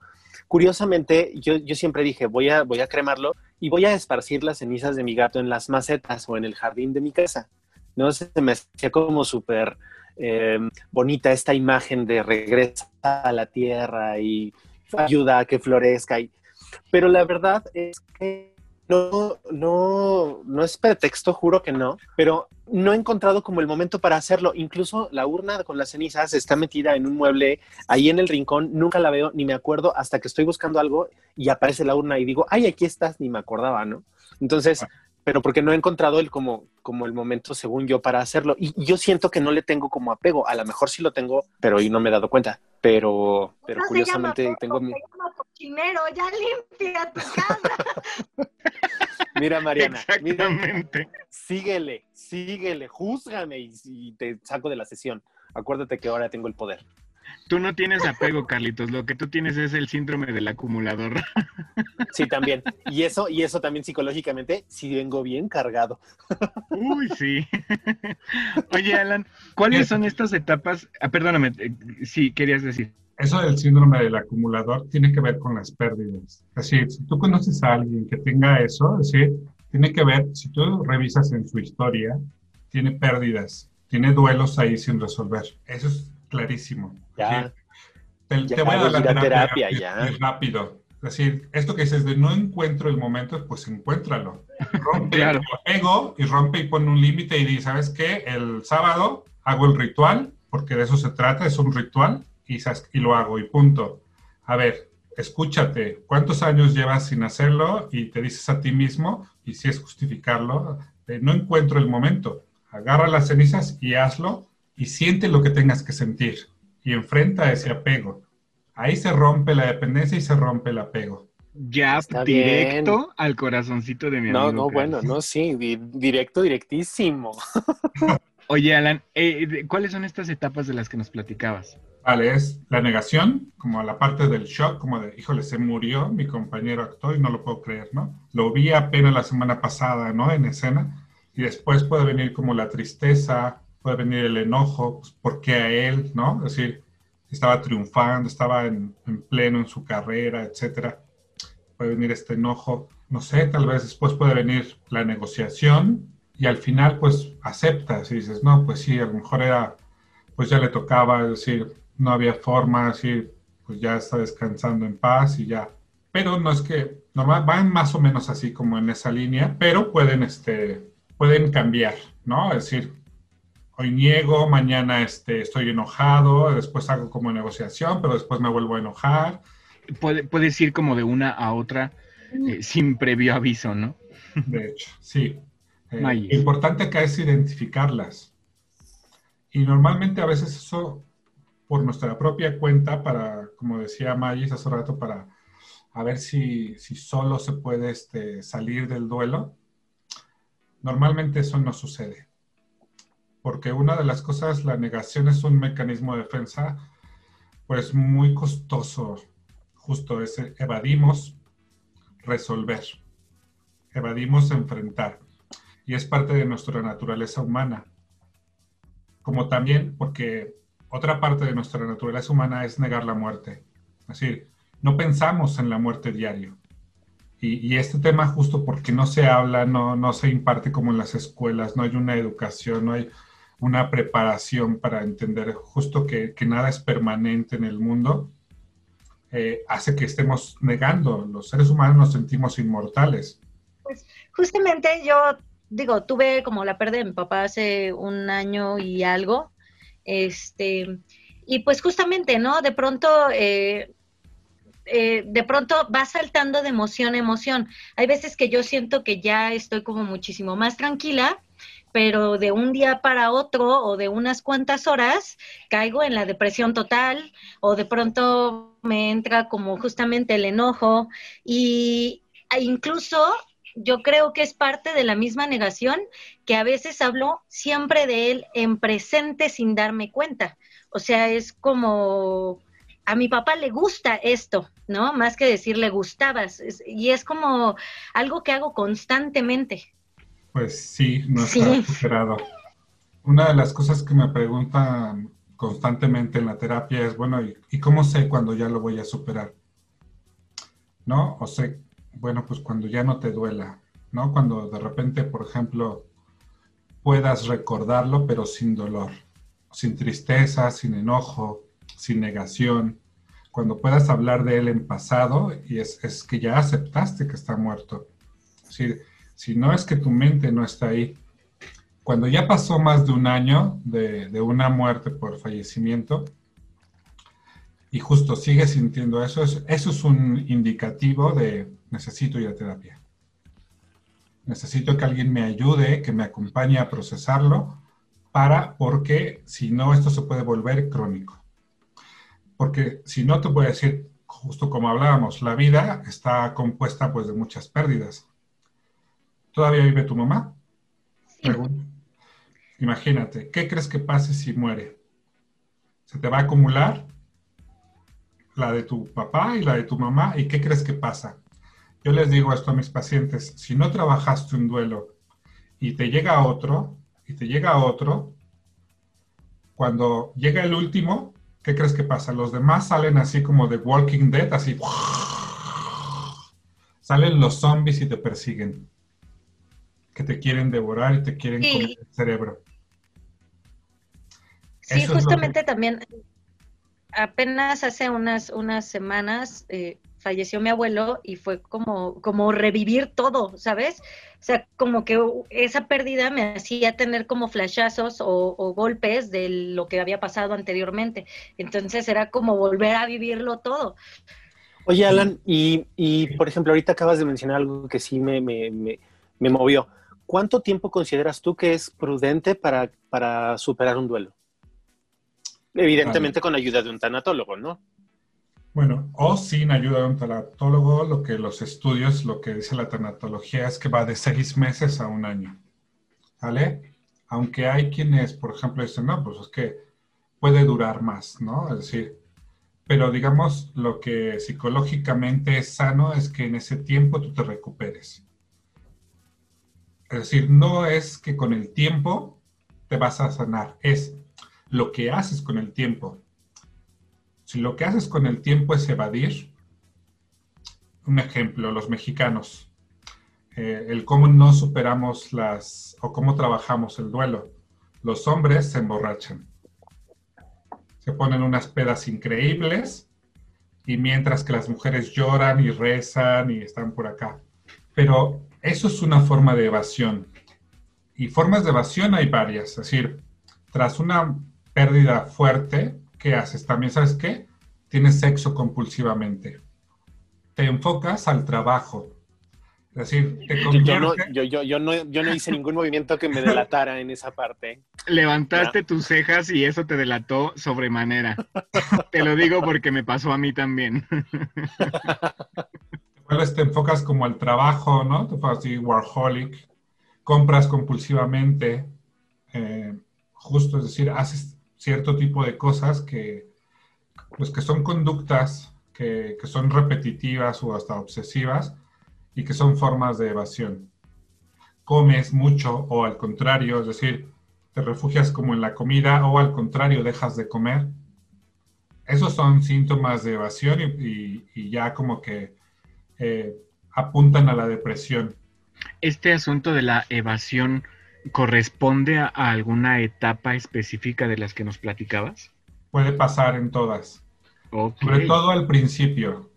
curiosamente yo, yo siempre dije, voy a, voy a cremarlo y voy a esparcir las cenizas de mi gato en las macetas o en el jardín de mi casa. ¿no? Se me hacía como súper eh, bonita esta imagen de regresa a la tierra y ayuda a que florezca. Y, pero la verdad es que no, no, no es pretexto, juro que no, pero no he encontrado como el momento para hacerlo. Incluso la urna con las cenizas está metida en un mueble ahí en el rincón, nunca la veo ni me acuerdo hasta que estoy buscando algo y aparece la urna y digo, ay, aquí estás, ni me acordaba, ¿no? Entonces, ah. pero porque no he encontrado el como, como el momento, según yo, para hacerlo. Y yo siento que no le tengo como apego. A lo mejor sí lo tengo, pero hoy no me he dado cuenta. Pero, pero curiosamente tengo mi... ya limpia tu casa. Mira, Mariana. Exactamente. síguele, síguele, júzgame y, te saco de la sesión. Acuérdate que ahora tengo el poder. Tú no tienes apego, Carlitos. Lo que tú tienes es el síndrome del acumulador. Sí, también. Y eso, y eso también psicológicamente, sí vengo bien cargado. Uy, sí. Oye, Alan, ¿cuáles son estas etapas? Ah, perdóname, eh, sí, querías decir eso del síndrome del acumulador tiene que ver con las pérdidas. Es decir, si tú conoces a alguien que tenga eso, es decir, tiene que ver, si tú revisas en su historia, tiene pérdidas, tiene duelos ahí sin resolver. Eso es clarísimo. Ya. te, voy a dar la terapia, ya. rápido. Es decir, esto que dices de no encuentro el momento, pues encuéntralo. Rompe el apego y rompe y pone un límite y dice, ¿sabes qué? El sábado hago el ritual, porque de eso se trata, es un ritual y, lo hago y punto. A ver, escúchate, ¿cuántos años llevas sin hacerlo? Y te dices a ti mismo, y si es justificarlo, no encuentro el momento. Agarra las cenizas y hazlo y siente lo que tengas que sentir y enfrenta ese apego. Ahí se rompe la dependencia y se rompe el apego. Ya, directo al corazoncito de mi amigo. No, no, bueno, no, sí, directo, directísimo. Oye, Alan, eh, ¿cuáles son estas etapas de las que nos platicabas? Vale, es la negación, como la parte del shock, como de, híjole, se murió mi compañero actor y no lo puedo creer, ¿no? Lo vi apenas la semana pasada, ¿no? En escena. Y después puede venir como la tristeza, puede venir el enojo, pues, ¿por qué a él, ¿no? Es decir, estaba triunfando, estaba en, en pleno en su carrera, etcétera. Puede venir este enojo, no sé, tal vez después puede venir la negociación y al final pues aceptas y dices, no, pues sí, a lo mejor era, pues ya le tocaba, es decir, no había forma, así, pues ya está descansando en paz y ya. Pero no es que, normal, van más o menos así como en esa línea, pero pueden, este, pueden cambiar, ¿no? Es decir, hoy niego, mañana este, estoy enojado, después hago como negociación, pero después me vuelvo a enojar. Puede, puedes ir como de una a otra eh, sin previo aviso, ¿no? De hecho, sí. Eh, importante acá es identificarlas. Y normalmente a veces eso por nuestra propia cuenta para, como decía Mayis hace rato, para a ver si, si solo se puede este, salir del duelo. Normalmente eso no sucede. Porque una de las cosas, la negación es un mecanismo de defensa, pues muy costoso. Justo ese, evadimos resolver, evadimos enfrentar. Y es parte de nuestra naturaleza humana. Como también porque otra parte de nuestra naturaleza humana es negar la muerte. Es decir, no pensamos en la muerte diario. Y, este tema justo porque no se habla, no, no se imparte como en las escuelas, no hay una educación, no hay una preparación para entender justo que, nada es permanente en el mundo, eh, hace que estemos negando. Los seres humanos nos sentimos inmortales. Pues justamente yo digo, tuve como la pérdida de mi papá hace un año y algo, este, y pues justamente, ¿no? De pronto, eh, eh, de pronto va saltando de emoción a emoción. Hay veces que yo siento que ya estoy como muchísimo más tranquila, pero de un día para otro o de unas cuantas horas caigo en la depresión total o de pronto me entra como justamente el enojo y e incluso yo creo que es parte de la misma negación que a veces hablo siempre de él en presente sin darme cuenta. O sea, es como a mi papá le gusta esto, ¿no? Más que decir le gustabas. y es como algo que hago constantemente. Pues sí, no está superado. Una de las cosas que me preguntan constantemente en la terapia es, bueno, ¿y, cómo sé cuando ya lo voy a superar? ¿No? O sé, bueno, pues cuando ya no te duela, ¿no? Cuando de repente, por ejemplo, puedas recordarlo, pero sin dolor, sin tristeza, sin enojo, sin negación. Cuando puedas hablar de él en pasado y es, que ya aceptaste que está muerto. Si, si no es que tu mente no está ahí. Cuando ya pasó más de un año de, de una muerte por fallecimiento, y justo sigue sintiendo eso, eso es un indicativo de necesito ir a terapia. Necesito que alguien me ayude, que me acompañe a procesarlo, para, porque si no, esto se puede volver crónico. Porque si no, te voy a decir, justo como hablábamos, la vida está compuesta pues de muchas pérdidas. ¿Todavía vive tu mamá? Imagínate, ¿qué crees que pase si muere? ¿Se te va a acumular la de tu papá y la de tu mamá? ¿Y qué crees que pasa? Yo les digo esto a mis pacientes, si no trabajaste un duelo y te llega otro, y te llega otro, cuando llega el último, ¿qué crees que pasa? Los demás salen así como de Walking Dead, así. Salen los zombies y te persiguen. Que te quieren devorar y te quieren comer el cerebro. Sí, justamente también, apenas hace unas, unas semanas, eh, falleció mi abuelo y fue como, como revivir todo, ¿sabes? O sea, como que esa pérdida me hacía tener como flashazos o, golpes de lo que había pasado anteriormente. Entonces era como volver a vivirlo todo. Oye, Alan, y, y por ejemplo, ahorita acabas de mencionar algo que sí me, me, me, movió. ¿Cuánto tiempo consideras tú que es prudente para, para superar un duelo? Evidentemente con la ayuda de un tanatólogo, ¿no? Bueno, o sin ayuda de un tanatólogo, lo que los estudios, lo que dice la tanatología es que va de seis meses a un año. ¿Vale? Aunque hay quienes, por ejemplo, dicen, no, pues es que puede durar más, ¿no? Es decir, pero digamos, lo que psicológicamente es sano es que en ese tiempo tú te recuperes. Es decir, no es que con el tiempo te vas a sanar, es lo que haces con el tiempo. Si lo que haces con el tiempo es evadir, un ejemplo, los mexicanos, eh, el cómo no superamos las, o cómo trabajamos el duelo. Los hombres se emborrachan, se ponen unas pedas increíbles y mientras que las mujeres lloran y rezan y están por acá. Pero eso es una forma de evasión. Y formas de evasión hay varias. Es decir, tras una pérdida fuerte, ¿qué haces? También, ¿sabes qué? Tienes sexo compulsivamente. Te enfocas al trabajo. Es decir, te yo, no, yo, yo, yo, no, yo no hice ningún movimiento que me delatara en esa parte. Levantaste tus cejas y eso te delató sobremanera. te lo digo porque me pasó a mí también. te enfocas como al trabajo, ¿no? Te fue así, Warholic, compras compulsivamente, eh, justo, es decir, haces cierto tipo de cosas que, pues, que son conductas que, que son repetitivas o hasta obsesivas y que son formas de evasión. Comes mucho o al contrario, es decir, te refugias como en la comida o al contrario dejas de comer. Esos son síntomas de evasión y, ya como que eh, apuntan a la depresión. ¿Este asunto de la evasión corresponde a, alguna etapa específica de las que nos platicabas? Puede pasar en todas. Sobre todo al principio.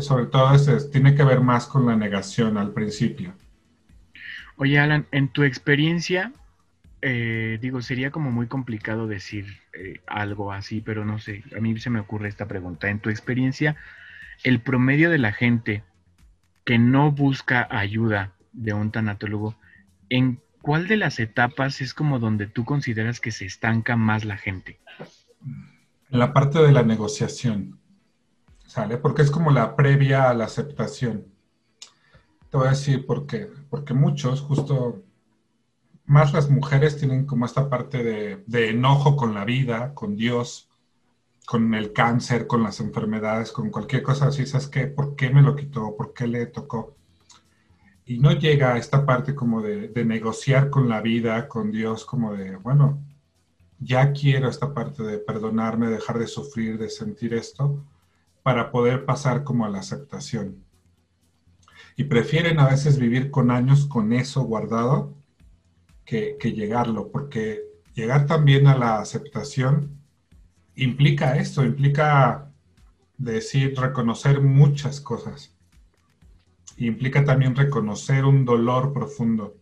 Sobre todo tiene que ver más con la negación al principio. Oye, Alan, en tu experiencia, eh, digo, sería como muy complicado decir eh, algo así, pero no sé, a mí se me ocurre esta pregunta. En tu experiencia, el promedio de la gente que no busca ayuda de un tanatólogo, ¿en cuál de las etapas es como donde tú consideras que se estanca más la gente? En la parte de la negociación. ¿sale? Porque es como la previa a la aceptación. Te voy a decir por qué. Porque muchos, justo más las mujeres tienen como esta parte de, enojo con la vida, con Dios, con el cáncer, con las enfermedades, con cualquier cosa así. ¿Sabes qué? ¿Por qué me lo quitó? ¿Por qué le tocó? Y no llega a esta parte como de, negociar con la vida, con Dios, como de, bueno, ya quiero esta parte de perdonarme, dejar de sufrir, de sentir esto para poder pasar como a la aceptación. Y prefieren a veces vivir con años con eso guardado que, llegarlo, porque llegar también a la aceptación implica esto, implica decir, reconocer muchas cosas. Implica también reconocer un dolor profundo.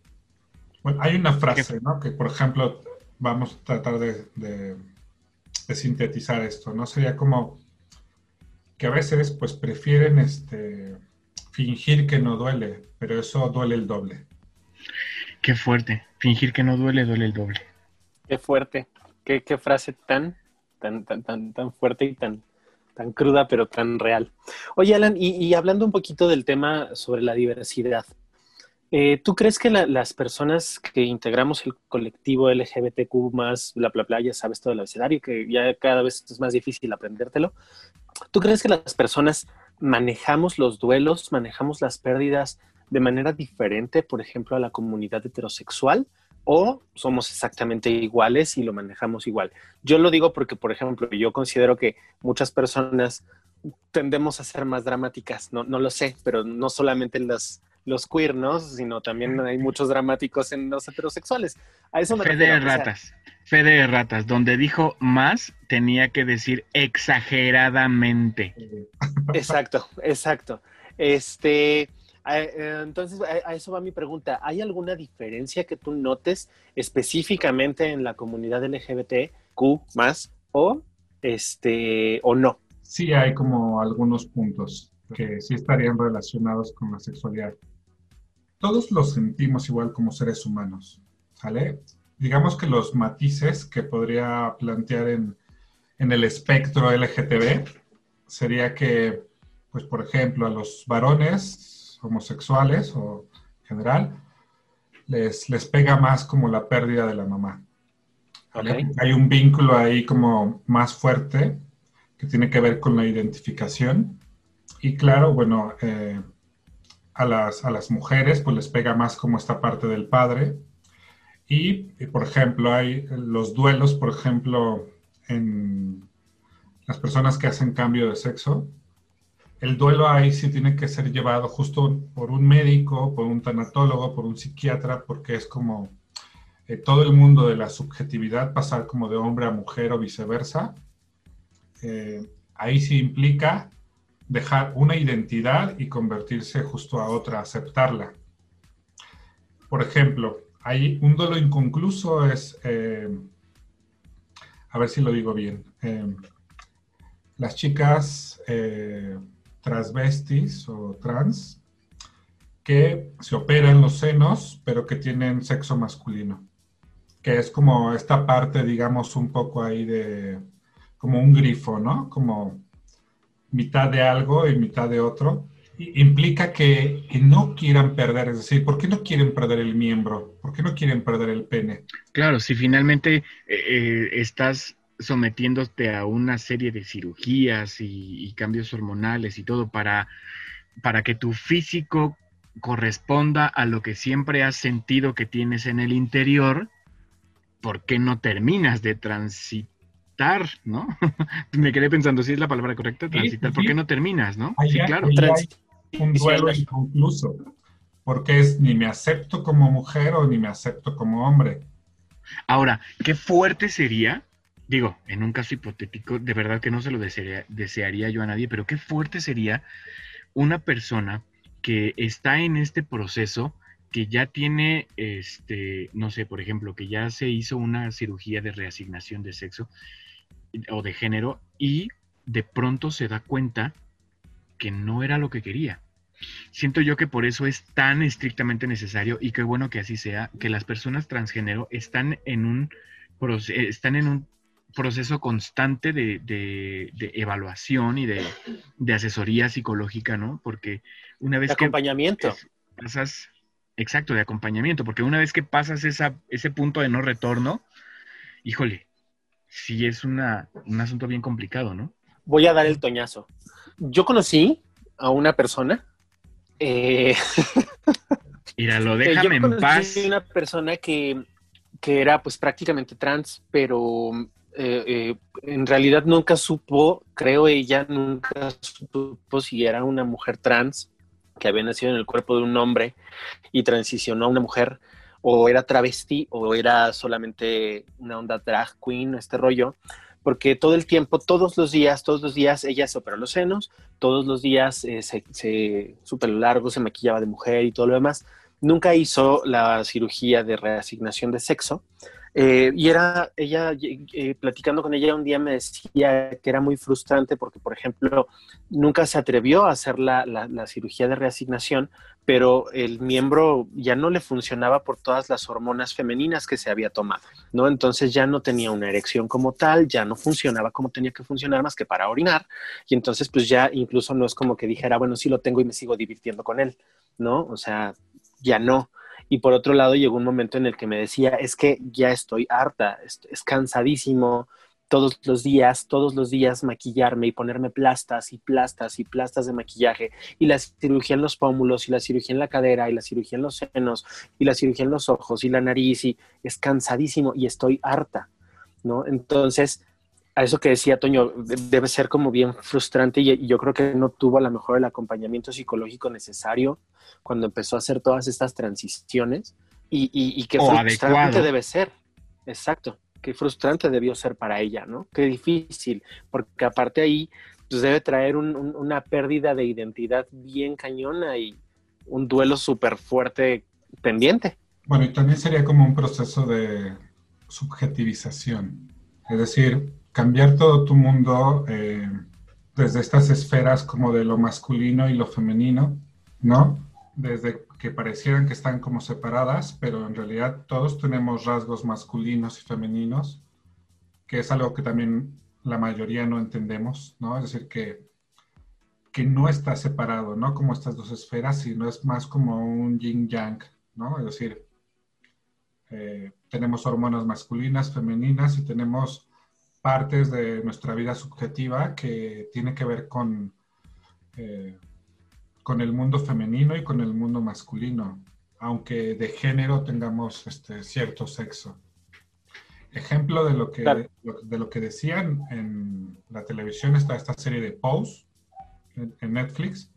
Bueno, hay una frase, ¿no? Que, por ejemplo, vamos a tratar de, de sintetizar esto, ¿no? Sería como, que a veces pues prefieren este, fingir que no duele, pero eso duele el doble. Qué fuerte, fingir que no duele, duele el doble. Qué fuerte, qué, qué frase tan, tan, tan, tan, tan fuerte y tan, tan cruda, pero tan real. Oye, Alan, y, hablando un poquito del tema sobre la diversidad, eh, ¿tú crees que las personas que integramos el colectivo LGBTQ más, bla, bla, bla, ya sabes todo el abecedario, que ya cada vez es más difícil aprendértelo, ¿Tú crees que las personas manejamos los duelos, manejamos las pérdidas de manera diferente, por ejemplo, a la comunidad heterosexual? ¿O somos exactamente iguales y lo manejamos igual? Yo lo digo porque, por ejemplo, yo considero que muchas personas tendemos a ser más dramáticas, no, no lo sé, pero no solamente en las los queer, ¿no? Sino también hay muchos dramáticos en los heterosexuales. A eso me Fede de ratas. Fede de ratas. Donde dijo más, tenía que decir exageradamente. Exacto, exacto. Este. Eh, entonces, a eso va mi pregunta. ¿Hay alguna diferencia que tú notes específicamente en la comunidad LGBTQ más o este o no? Sí, hay como algunos puntos que sí estarían relacionados con la sexualidad todos lo sentimos igual como seres humanos, ¿sale? Digamos que los matices que podría plantear en, el espectro LGTB sería que, pues por ejemplo, a los varones homosexuales o en general, les, les pega más como la pérdida de la mamá. Hay un vínculo ahí como más fuerte que tiene que ver con la identificación. Y claro, bueno, eh, a las, a las mujeres, pues les pega más como esta parte del padre. Y, por ejemplo, hay los duelos, por ejemplo, en las personas que hacen cambio de sexo. El duelo ahí sí tiene que ser llevado justo por un médico, por un tanatólogo, por un psiquiatra, porque es como eh, todo el mundo de la subjetividad, pasar como de hombre a mujer o viceversa. Eh, ahí sí implica dejar una identidad y convertirse justo a otra, aceptarla. Por ejemplo, hay un duelo inconcluso es, eh, a ver si lo digo bien, las chicas transvestis o trans que se operan los senos, pero que tienen sexo masculino, que es como esta parte, digamos, un poco ahí de, como un grifo, ¿no? Como mitad de algo y mitad de otro. implica que, no quieran perder, es decir, ¿por qué no quieren perder el miembro? ¿Por qué no quieren perder el pene? Claro, si finalmente eh, eh, estás sometiéndote a una serie de cirugías y, y, cambios hormonales y todo para, para que tu físico corresponda a lo que siempre has sentido que tienes en el interior, ¿por qué no terminas de transitar, no? Me quedé pensando si es la palabra correcta, transitar, ¿por qué no terminas, no? sí, claro. un duelo inconcluso, porque es ni me acepto como mujer o ni me acepto como hombre. Ahora, qué fuerte sería, digo, en un caso hipotético, de verdad que no se lo desearía yo a nadie, pero qué fuerte sería una persona que está en este proceso, que ya tiene, este, no sé, por ejemplo, que ya se hizo una cirugía de reasignación de sexo o de género y de pronto se da cuenta que no era lo que quería. Siento yo que por eso es tan estrictamente necesario y qué bueno que así sea, que las personas transgénero están en un, están en un proceso constante de, evaluación y de, asesoría psicológica, ¿no? Porque una vez de que... Acompañamiento. Pasas, exacto, de acompañamiento, porque una vez que pasas esa, ese punto de no retorno, híjole, sí es una, un asunto bien complicado, ¿no? Voy a dar el toñazo. Yo conocí a una persona. Eh... Mira, lo déjame en paz. Una persona que, que era pues prácticamente trans, pero eh, eh, en realidad nunca supo, creo ella, nunca supo si era una mujer trans que había nacido en el cuerpo de un hombre y transicionó a una mujer, o era travesti, o era solamente una onda drag queen, este rollo, porque todo el tiempo, todos los días, todos los días ella se operó los senos, todos los días eh, se, su pelo largo se maquillaba de mujer y todo lo demás. Nunca hizo la cirugía de reasignación de sexo, eh, y era ella, eh, platicando con ella un día me decía que era muy frustrante porque, por ejemplo, nunca se atrevió a hacer la, la, cirugía de reasignación, pero el miembro ya no le funcionaba por todas las hormonas femeninas que se había tomado, ¿no? Entonces ya no tenía una erección como tal, ya no funcionaba como tenía que funcionar más que para orinar, y entonces pues ya incluso no es como que dijera, bueno, sí lo tengo y me sigo divirtiendo con él, ¿no? O sea, ya no. Y por otro lado, llegó un momento en el que me decía, es que ya estoy harta, es, cansadísimo todos los días, todos los días maquillarme y ponerme plastas y plastas y plastas de maquillaje y la cirugía en los pómulos y la cirugía en la cadera y la cirugía en los senos y la cirugía en los ojos y la nariz y es cansadísimo y estoy harta, ¿no? Entonces, a eso que decía Toño, debe ser como bien frustrante y, yo creo que no tuvo a lo mejor el acompañamiento psicológico necesario cuando empezó a hacer todas estas transiciones y, y, qué frustrante debe ser. Exacto, qué frustrante debió ser para ella, ¿no? Qué difícil, porque aparte ahí pues debe traer una pérdida de identidad bien cañona y un duelo súper fuerte pendiente. Bueno, y también sería como un proceso de subjetivización, es decir, cambiar todo tu mundo eh, desde estas esferas como de lo masculino y lo femenino, ¿no? Desde que parecieran que están como separadas, pero en realidad todos tenemos rasgos masculinos y femeninos, que es algo que también la mayoría no entendemos, ¿no? Es decir, que, que no está separado, ¿no? Como estas dos esferas, sino es más como un yin-yang, ¿no? Es decir, eh, tenemos hormonas masculinas, femeninas y tenemos partes de nuestra vida subjetiva que tiene que ver con, eh, con el mundo femenino y con el mundo masculino, aunque de género tengamos este, cierto sexo. Ejemplo de lo, que, de lo que decían en la televisión está esta serie de Pose en, Netflix.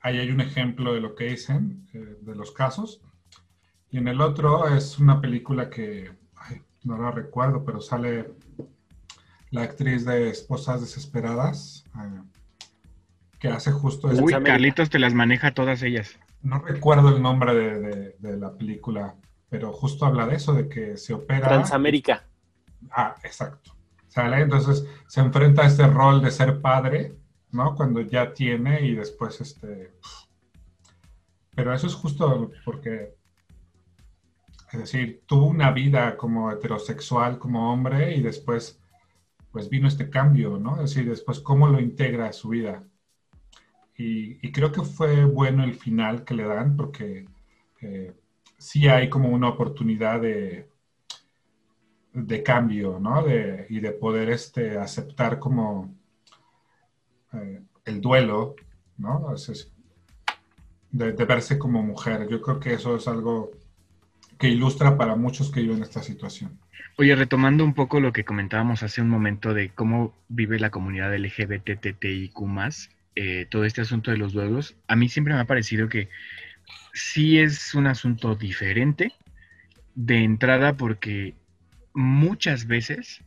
Ahí hay un ejemplo de lo que dicen, eh, de los casos. Y en el otro es una película que no la recuerdo, pero sale la actriz de Esposas Desesperadas, eh, que hace justo eso. Uy, Carlitos te las maneja todas ellas. No recuerdo el nombre de, de, la película, pero justo habla de eso, de que se opera. Transamérica. Ah, exacto. ¿Sale? Entonces se enfrenta a este rol de ser padre, ¿no? Cuando ya tiene y después este. Pero eso es justo porque es decir, tuvo una vida como heterosexual, como hombre, y después, pues vino este cambio, ¿no? Es decir, después, ¿cómo lo integra a su vida? Y, creo que fue bueno el final que le dan, porque eh, sí hay como una oportunidad de, de cambio, ¿no? De, y de poder este, aceptar como eh, el duelo, ¿no? de, de verse como mujer. Yo creo que eso es algo que ilustra para muchos que viven esta situación. Oye, retomando un poco lo que comentábamos hace un momento de cómo vive la comunidad LGBTTIQ, eh, todo este asunto de los duelos, a mí siempre me ha parecido que sí es un asunto diferente de entrada porque muchas veces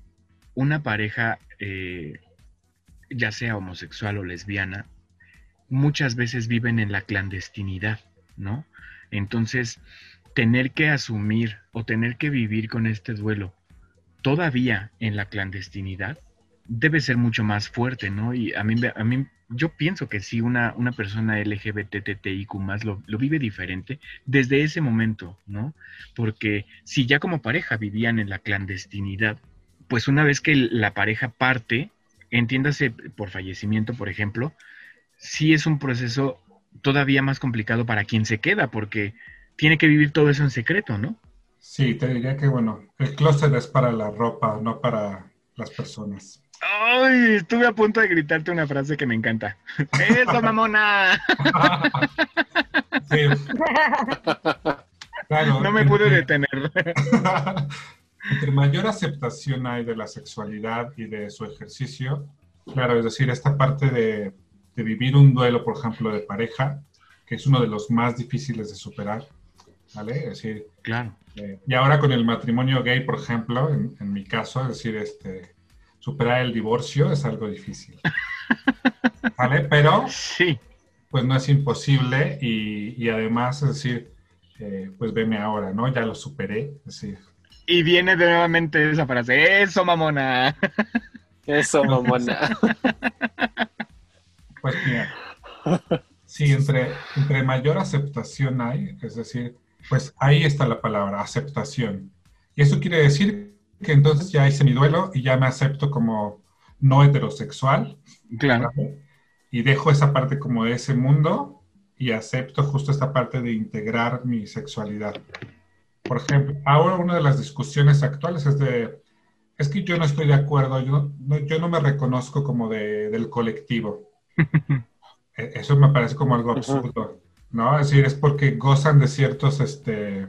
una pareja, eh, ya sea homosexual o lesbiana, muchas veces viven en la clandestinidad, ¿no? Entonces, tener que asumir o tener que vivir con este duelo todavía en la clandestinidad debe ser mucho más fuerte, ¿no? Y a mí, a mí yo pienso que si una, una persona LGBTTIQ más lo, lo, vive diferente desde ese momento, ¿no? Porque si ya como pareja vivían en la clandestinidad, pues una vez que la pareja parte, entiéndase por fallecimiento, por ejemplo, sí es un proceso todavía más complicado para quien se queda, porque tiene que vivir todo eso en secreto, ¿no? Sí, te diría que, bueno, el closet es para la ropa, no para las personas. Ay, estuve a punto de gritarte una frase que me encanta. ¡Eso, mamona! sí. no me pude detener. entre mayor aceptación hay de la sexualidad y de su ejercicio, claro, es decir, esta parte de, de vivir un duelo, por ejemplo, de pareja, que es uno de los más difíciles de superar, ¿vale? Es decir, claro. Eh, y ahora con el matrimonio gay, por ejemplo, en, mi caso, es decir, este, superar el divorcio es algo difícil. ¿Vale? Pero, sí. pues no es imposible y, además, es decir, eh, pues veme ahora, ¿no? Ya lo superé, es decir. Y viene nuevamente esa frase, eso, mamona. Eso, mamona. Pues mira, sí, entre, entre mayor aceptación hay, es decir, pues ahí está la palabra, aceptación. Y eso quiere decir que entonces ya hice mi duelo y ya me acepto como no heterosexual. Claro. Y dejo esa parte como de ese mundo y acepto justo esta parte de integrar mi sexualidad. Por ejemplo, ahora una de las discusiones actuales es de, es que yo no estoy de acuerdo, yo no, yo no me reconozco como de, del colectivo. E, eso me parece como algo absurdo. ¿No? Es decir, es porque gozan de ciertos este,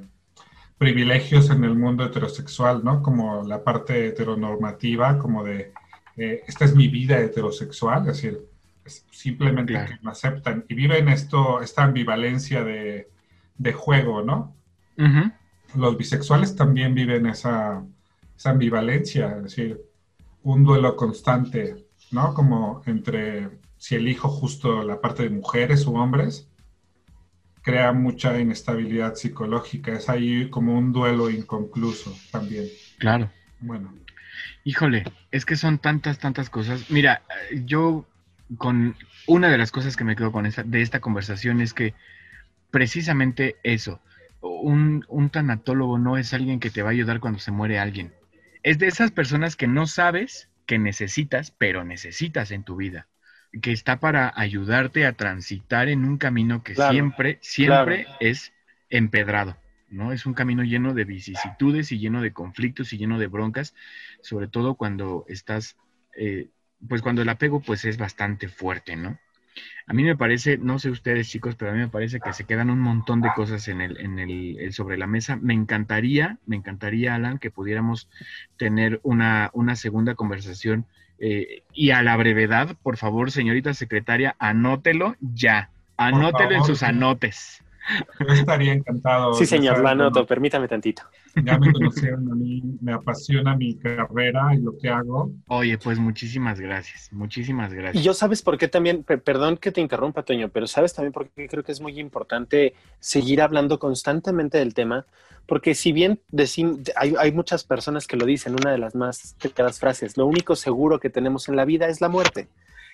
privilegios en el mundo heterosexual, ¿no? Como la parte heteronormativa, como de, eh, esta es mi vida heterosexual, es decir, simplemente que me aceptan y viven esto, esta ambivalencia de, juego, ¿no? Los bisexuales también viven esa, esa ambivalencia, es decir, un duelo constante, ¿no? Como entre si elijo justo la parte de mujeres u hombres, crea mucha inestabilidad psicológica. Es ahí como un duelo inconcluso también. Claro. Bueno. Híjole, es que son tantas, tantas cosas. Mira, yo con una de las cosas que me quedo con esta, de esta conversación es que precisamente eso, un, un tanatólogo no es alguien que te va a ayudar cuando se muere alguien. Es de esas personas que no sabes que necesitas, pero necesitas en tu vida que está para ayudarte a transitar en un camino que siempre, siempre es empedrado, ¿no? Es un camino lleno de vicisitudes y lleno de conflictos y lleno de broncas, sobre todo cuando estás, eh, pues cuando el apego pues es bastante fuerte, ¿no? A mí me parece, no sé ustedes chicos, pero a mí me parece que se quedan un montón de cosas en el, en el, sobre la mesa. Me encantaría, me encantaría, Alan, que pudiéramos tener una, una segunda conversación eh, y a la brevedad, por favor, señorita secretaria, anótelo ya. Anótelo en sus anotes. Yo estaría encantado. Sí, señor, lo anoto, permítame tantito. Ya me conocieron a mí, me apasiona mi carrera y lo que hago. Oye, pues muchísimas gracias, muchísimas Y gracias. yo sabes por qué también, per- perdón que te interrumpa, Toño, pero sabes también por qué creo que es muy importante seguir hablando constantemente del tema, porque si bien decim- hay, hay muchas personas que lo dicen, una de las más típicas frases, lo único seguro que tenemos en la vida es la muerte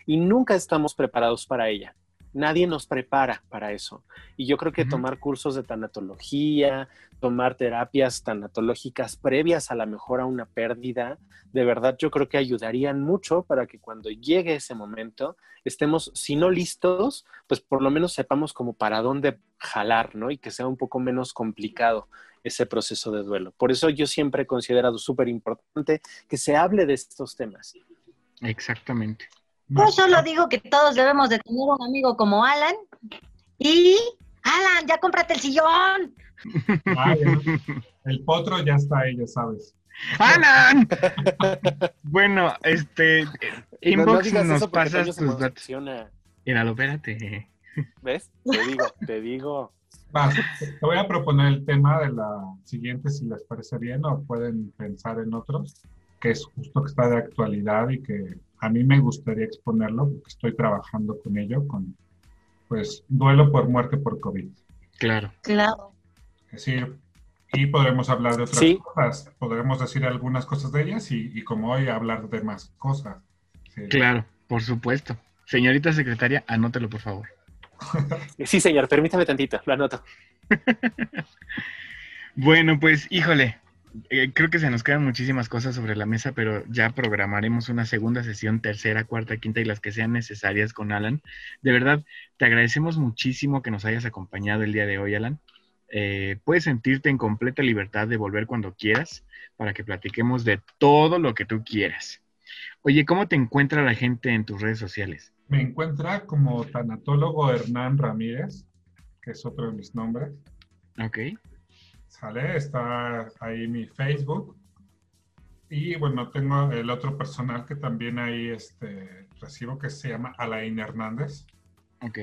y nunca estamos preparados para ella. Nadie nos prepara para eso. Y yo creo que tomar cursos de tanatología, tomar terapias tanatológicas previas a la mejor a una pérdida, de verdad yo creo que ayudarían mucho para que cuando llegue ese momento estemos, si no listos, pues por lo menos sepamos como para dónde jalar, ¿no? Y que sea un poco menos complicado ese proceso de duelo. Por eso yo siempre he considerado súper importante que se hable de estos temas. Exactamente. Yo solo digo que todos debemos de tener un amigo como Alan. Y, Alan, ya cómprate el sillón. El potro ya está ahí, ya sabes. ¡Alan! bueno, este, No- no inbox digas nos pasas tus datos. Míralo, espérate. ¿Ves? Te digo, te digo. Vas, te voy a proponer el tema de la siguiente, si les parece bien, o pueden pensar en otros, que es justo que está de actualidad y que a mí me gustaría exponerlo, porque estoy trabajando con ello, con pues duelo por muerte por COVID. Claro. Claro. Es decir, y podremos hablar de otras Sí. cosas, podremos decir algunas cosas de ellas y, y como hoy hablar de más cosas. Sí. Claro, por supuesto. Señorita secretaria, anótelo, por favor. Sí, señor, permítame tantito, lo anoto. Bueno, pues, híjole, eh, creo que se nos quedan muchísimas cosas sobre la mesa, pero ya programaremos una segunda sesión, tercera, cuarta, quinta y las que sean necesarias con Alan. De verdad, te agradecemos muchísimo que nos hayas acompañado el día de hoy, Alan. Eh, puedes sentirte en completa libertad de volver cuando quieras para que platiquemos de todo lo que tú quieras. Oye, ¿cómo te encuentra la gente en tus redes sociales? Me encuentra como tanatólogo Hernán Ramírez, que es otro de mis nombres. Ok, Sale, está ahí mi Facebook. Y bueno, tengo el otro personal que también ahí este, recibo que se llama Alain Hernández. ok.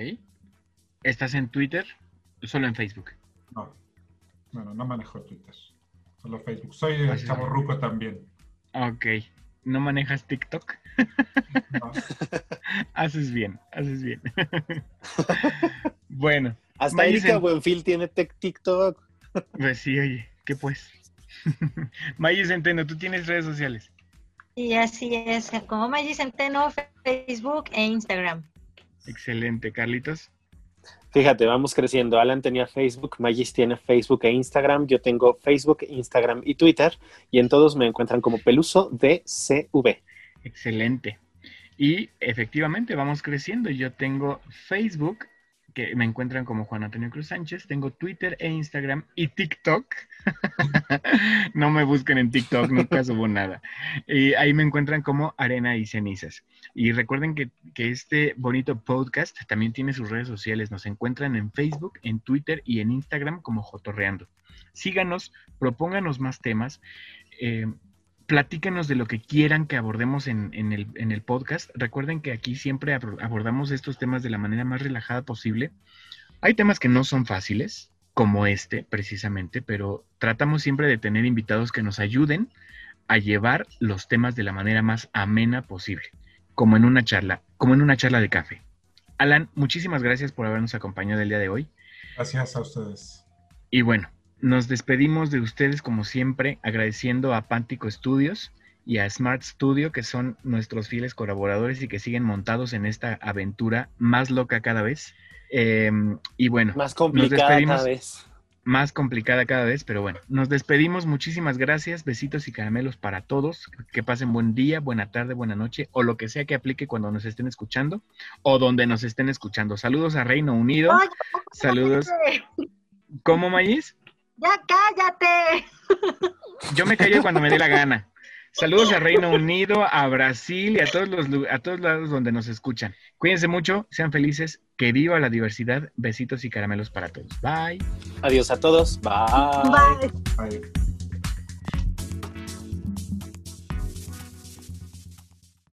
¿Estás en Twitter? Solo en Facebook. No, bueno, no manejo Twitter, solo Facebook. Soy el Así chavo ruco también. Ok. ¿No manejas TikTok? No, Haces bien, haces bien. bueno, Hasta Erika en- Buenfil tiene TikTok. Pues sí, oye, ¿qué pues? Mayo Centeno, ¿tú tienes redes sociales? Y así es, como Maggi Centeno, Facebook e Instagram. Excelente, Carlitos. Fíjate, vamos creciendo. Alan tenía Facebook, Magis tiene Facebook e Instagram. Yo tengo Facebook, Instagram y Twitter. Y en todos me encuentran como Peluso DCV. Excelente. Y efectivamente vamos creciendo. Yo tengo Facebook, que me encuentran como Juan Antonio Cruz Sánchez. Tengo Twitter e Instagram y TikTok. no me busquen en TikTok, nunca subo nada. Y ahí me encuentran como Arena y Cenizas. Y recuerden que, que este bonito podcast también tiene sus redes sociales. Nos encuentran en Facebook, en Twitter y en Instagram como Jotorreando. Síganos, propónganos más temas. eh, platíquenos de lo que quieran que abordemos en, en el, en el podcast. Recuerden que aquí siempre abor- abordamos estos temas de la manera más relajada posible. Hay temas que no son fáciles, como este precisamente, pero tratamos siempre de tener invitados que nos ayuden a llevar los temas de la manera más amena posible, como en una charla, como en una charla de café. Alan, muchísimas gracias por habernos acompañado el día de hoy. gracias a ustedes. Y bueno, nos despedimos de ustedes como siempre, agradeciendo a Pántico Studios y a Smart Studio, que son nuestros fieles colaboradores y que siguen montados en esta aventura más loca cada vez. Eh, y bueno, Más complicada despedimos. cada vez. más complicada cada vez, pero bueno, nos despedimos. Muchísimas gracias, besitos y caramelos para todos. Que pasen buen día, buena tarde, buena noche o lo que sea que aplique cuando nos estén escuchando o donde nos estén escuchando. Saludos a Reino Unido. ¡Ay, Saludos. ¿Cómo, Mayis? ¡Ya cállate! Yo me callo cuando me dé la gana. Saludos a Reino Unido, a Brasil y a todos los a todos lados donde nos escuchan. Cuídense mucho, sean felices, que viva la diversidad. Besitos y caramelos para todos. Bye. Adiós a todos. Bye. Bye. Bye.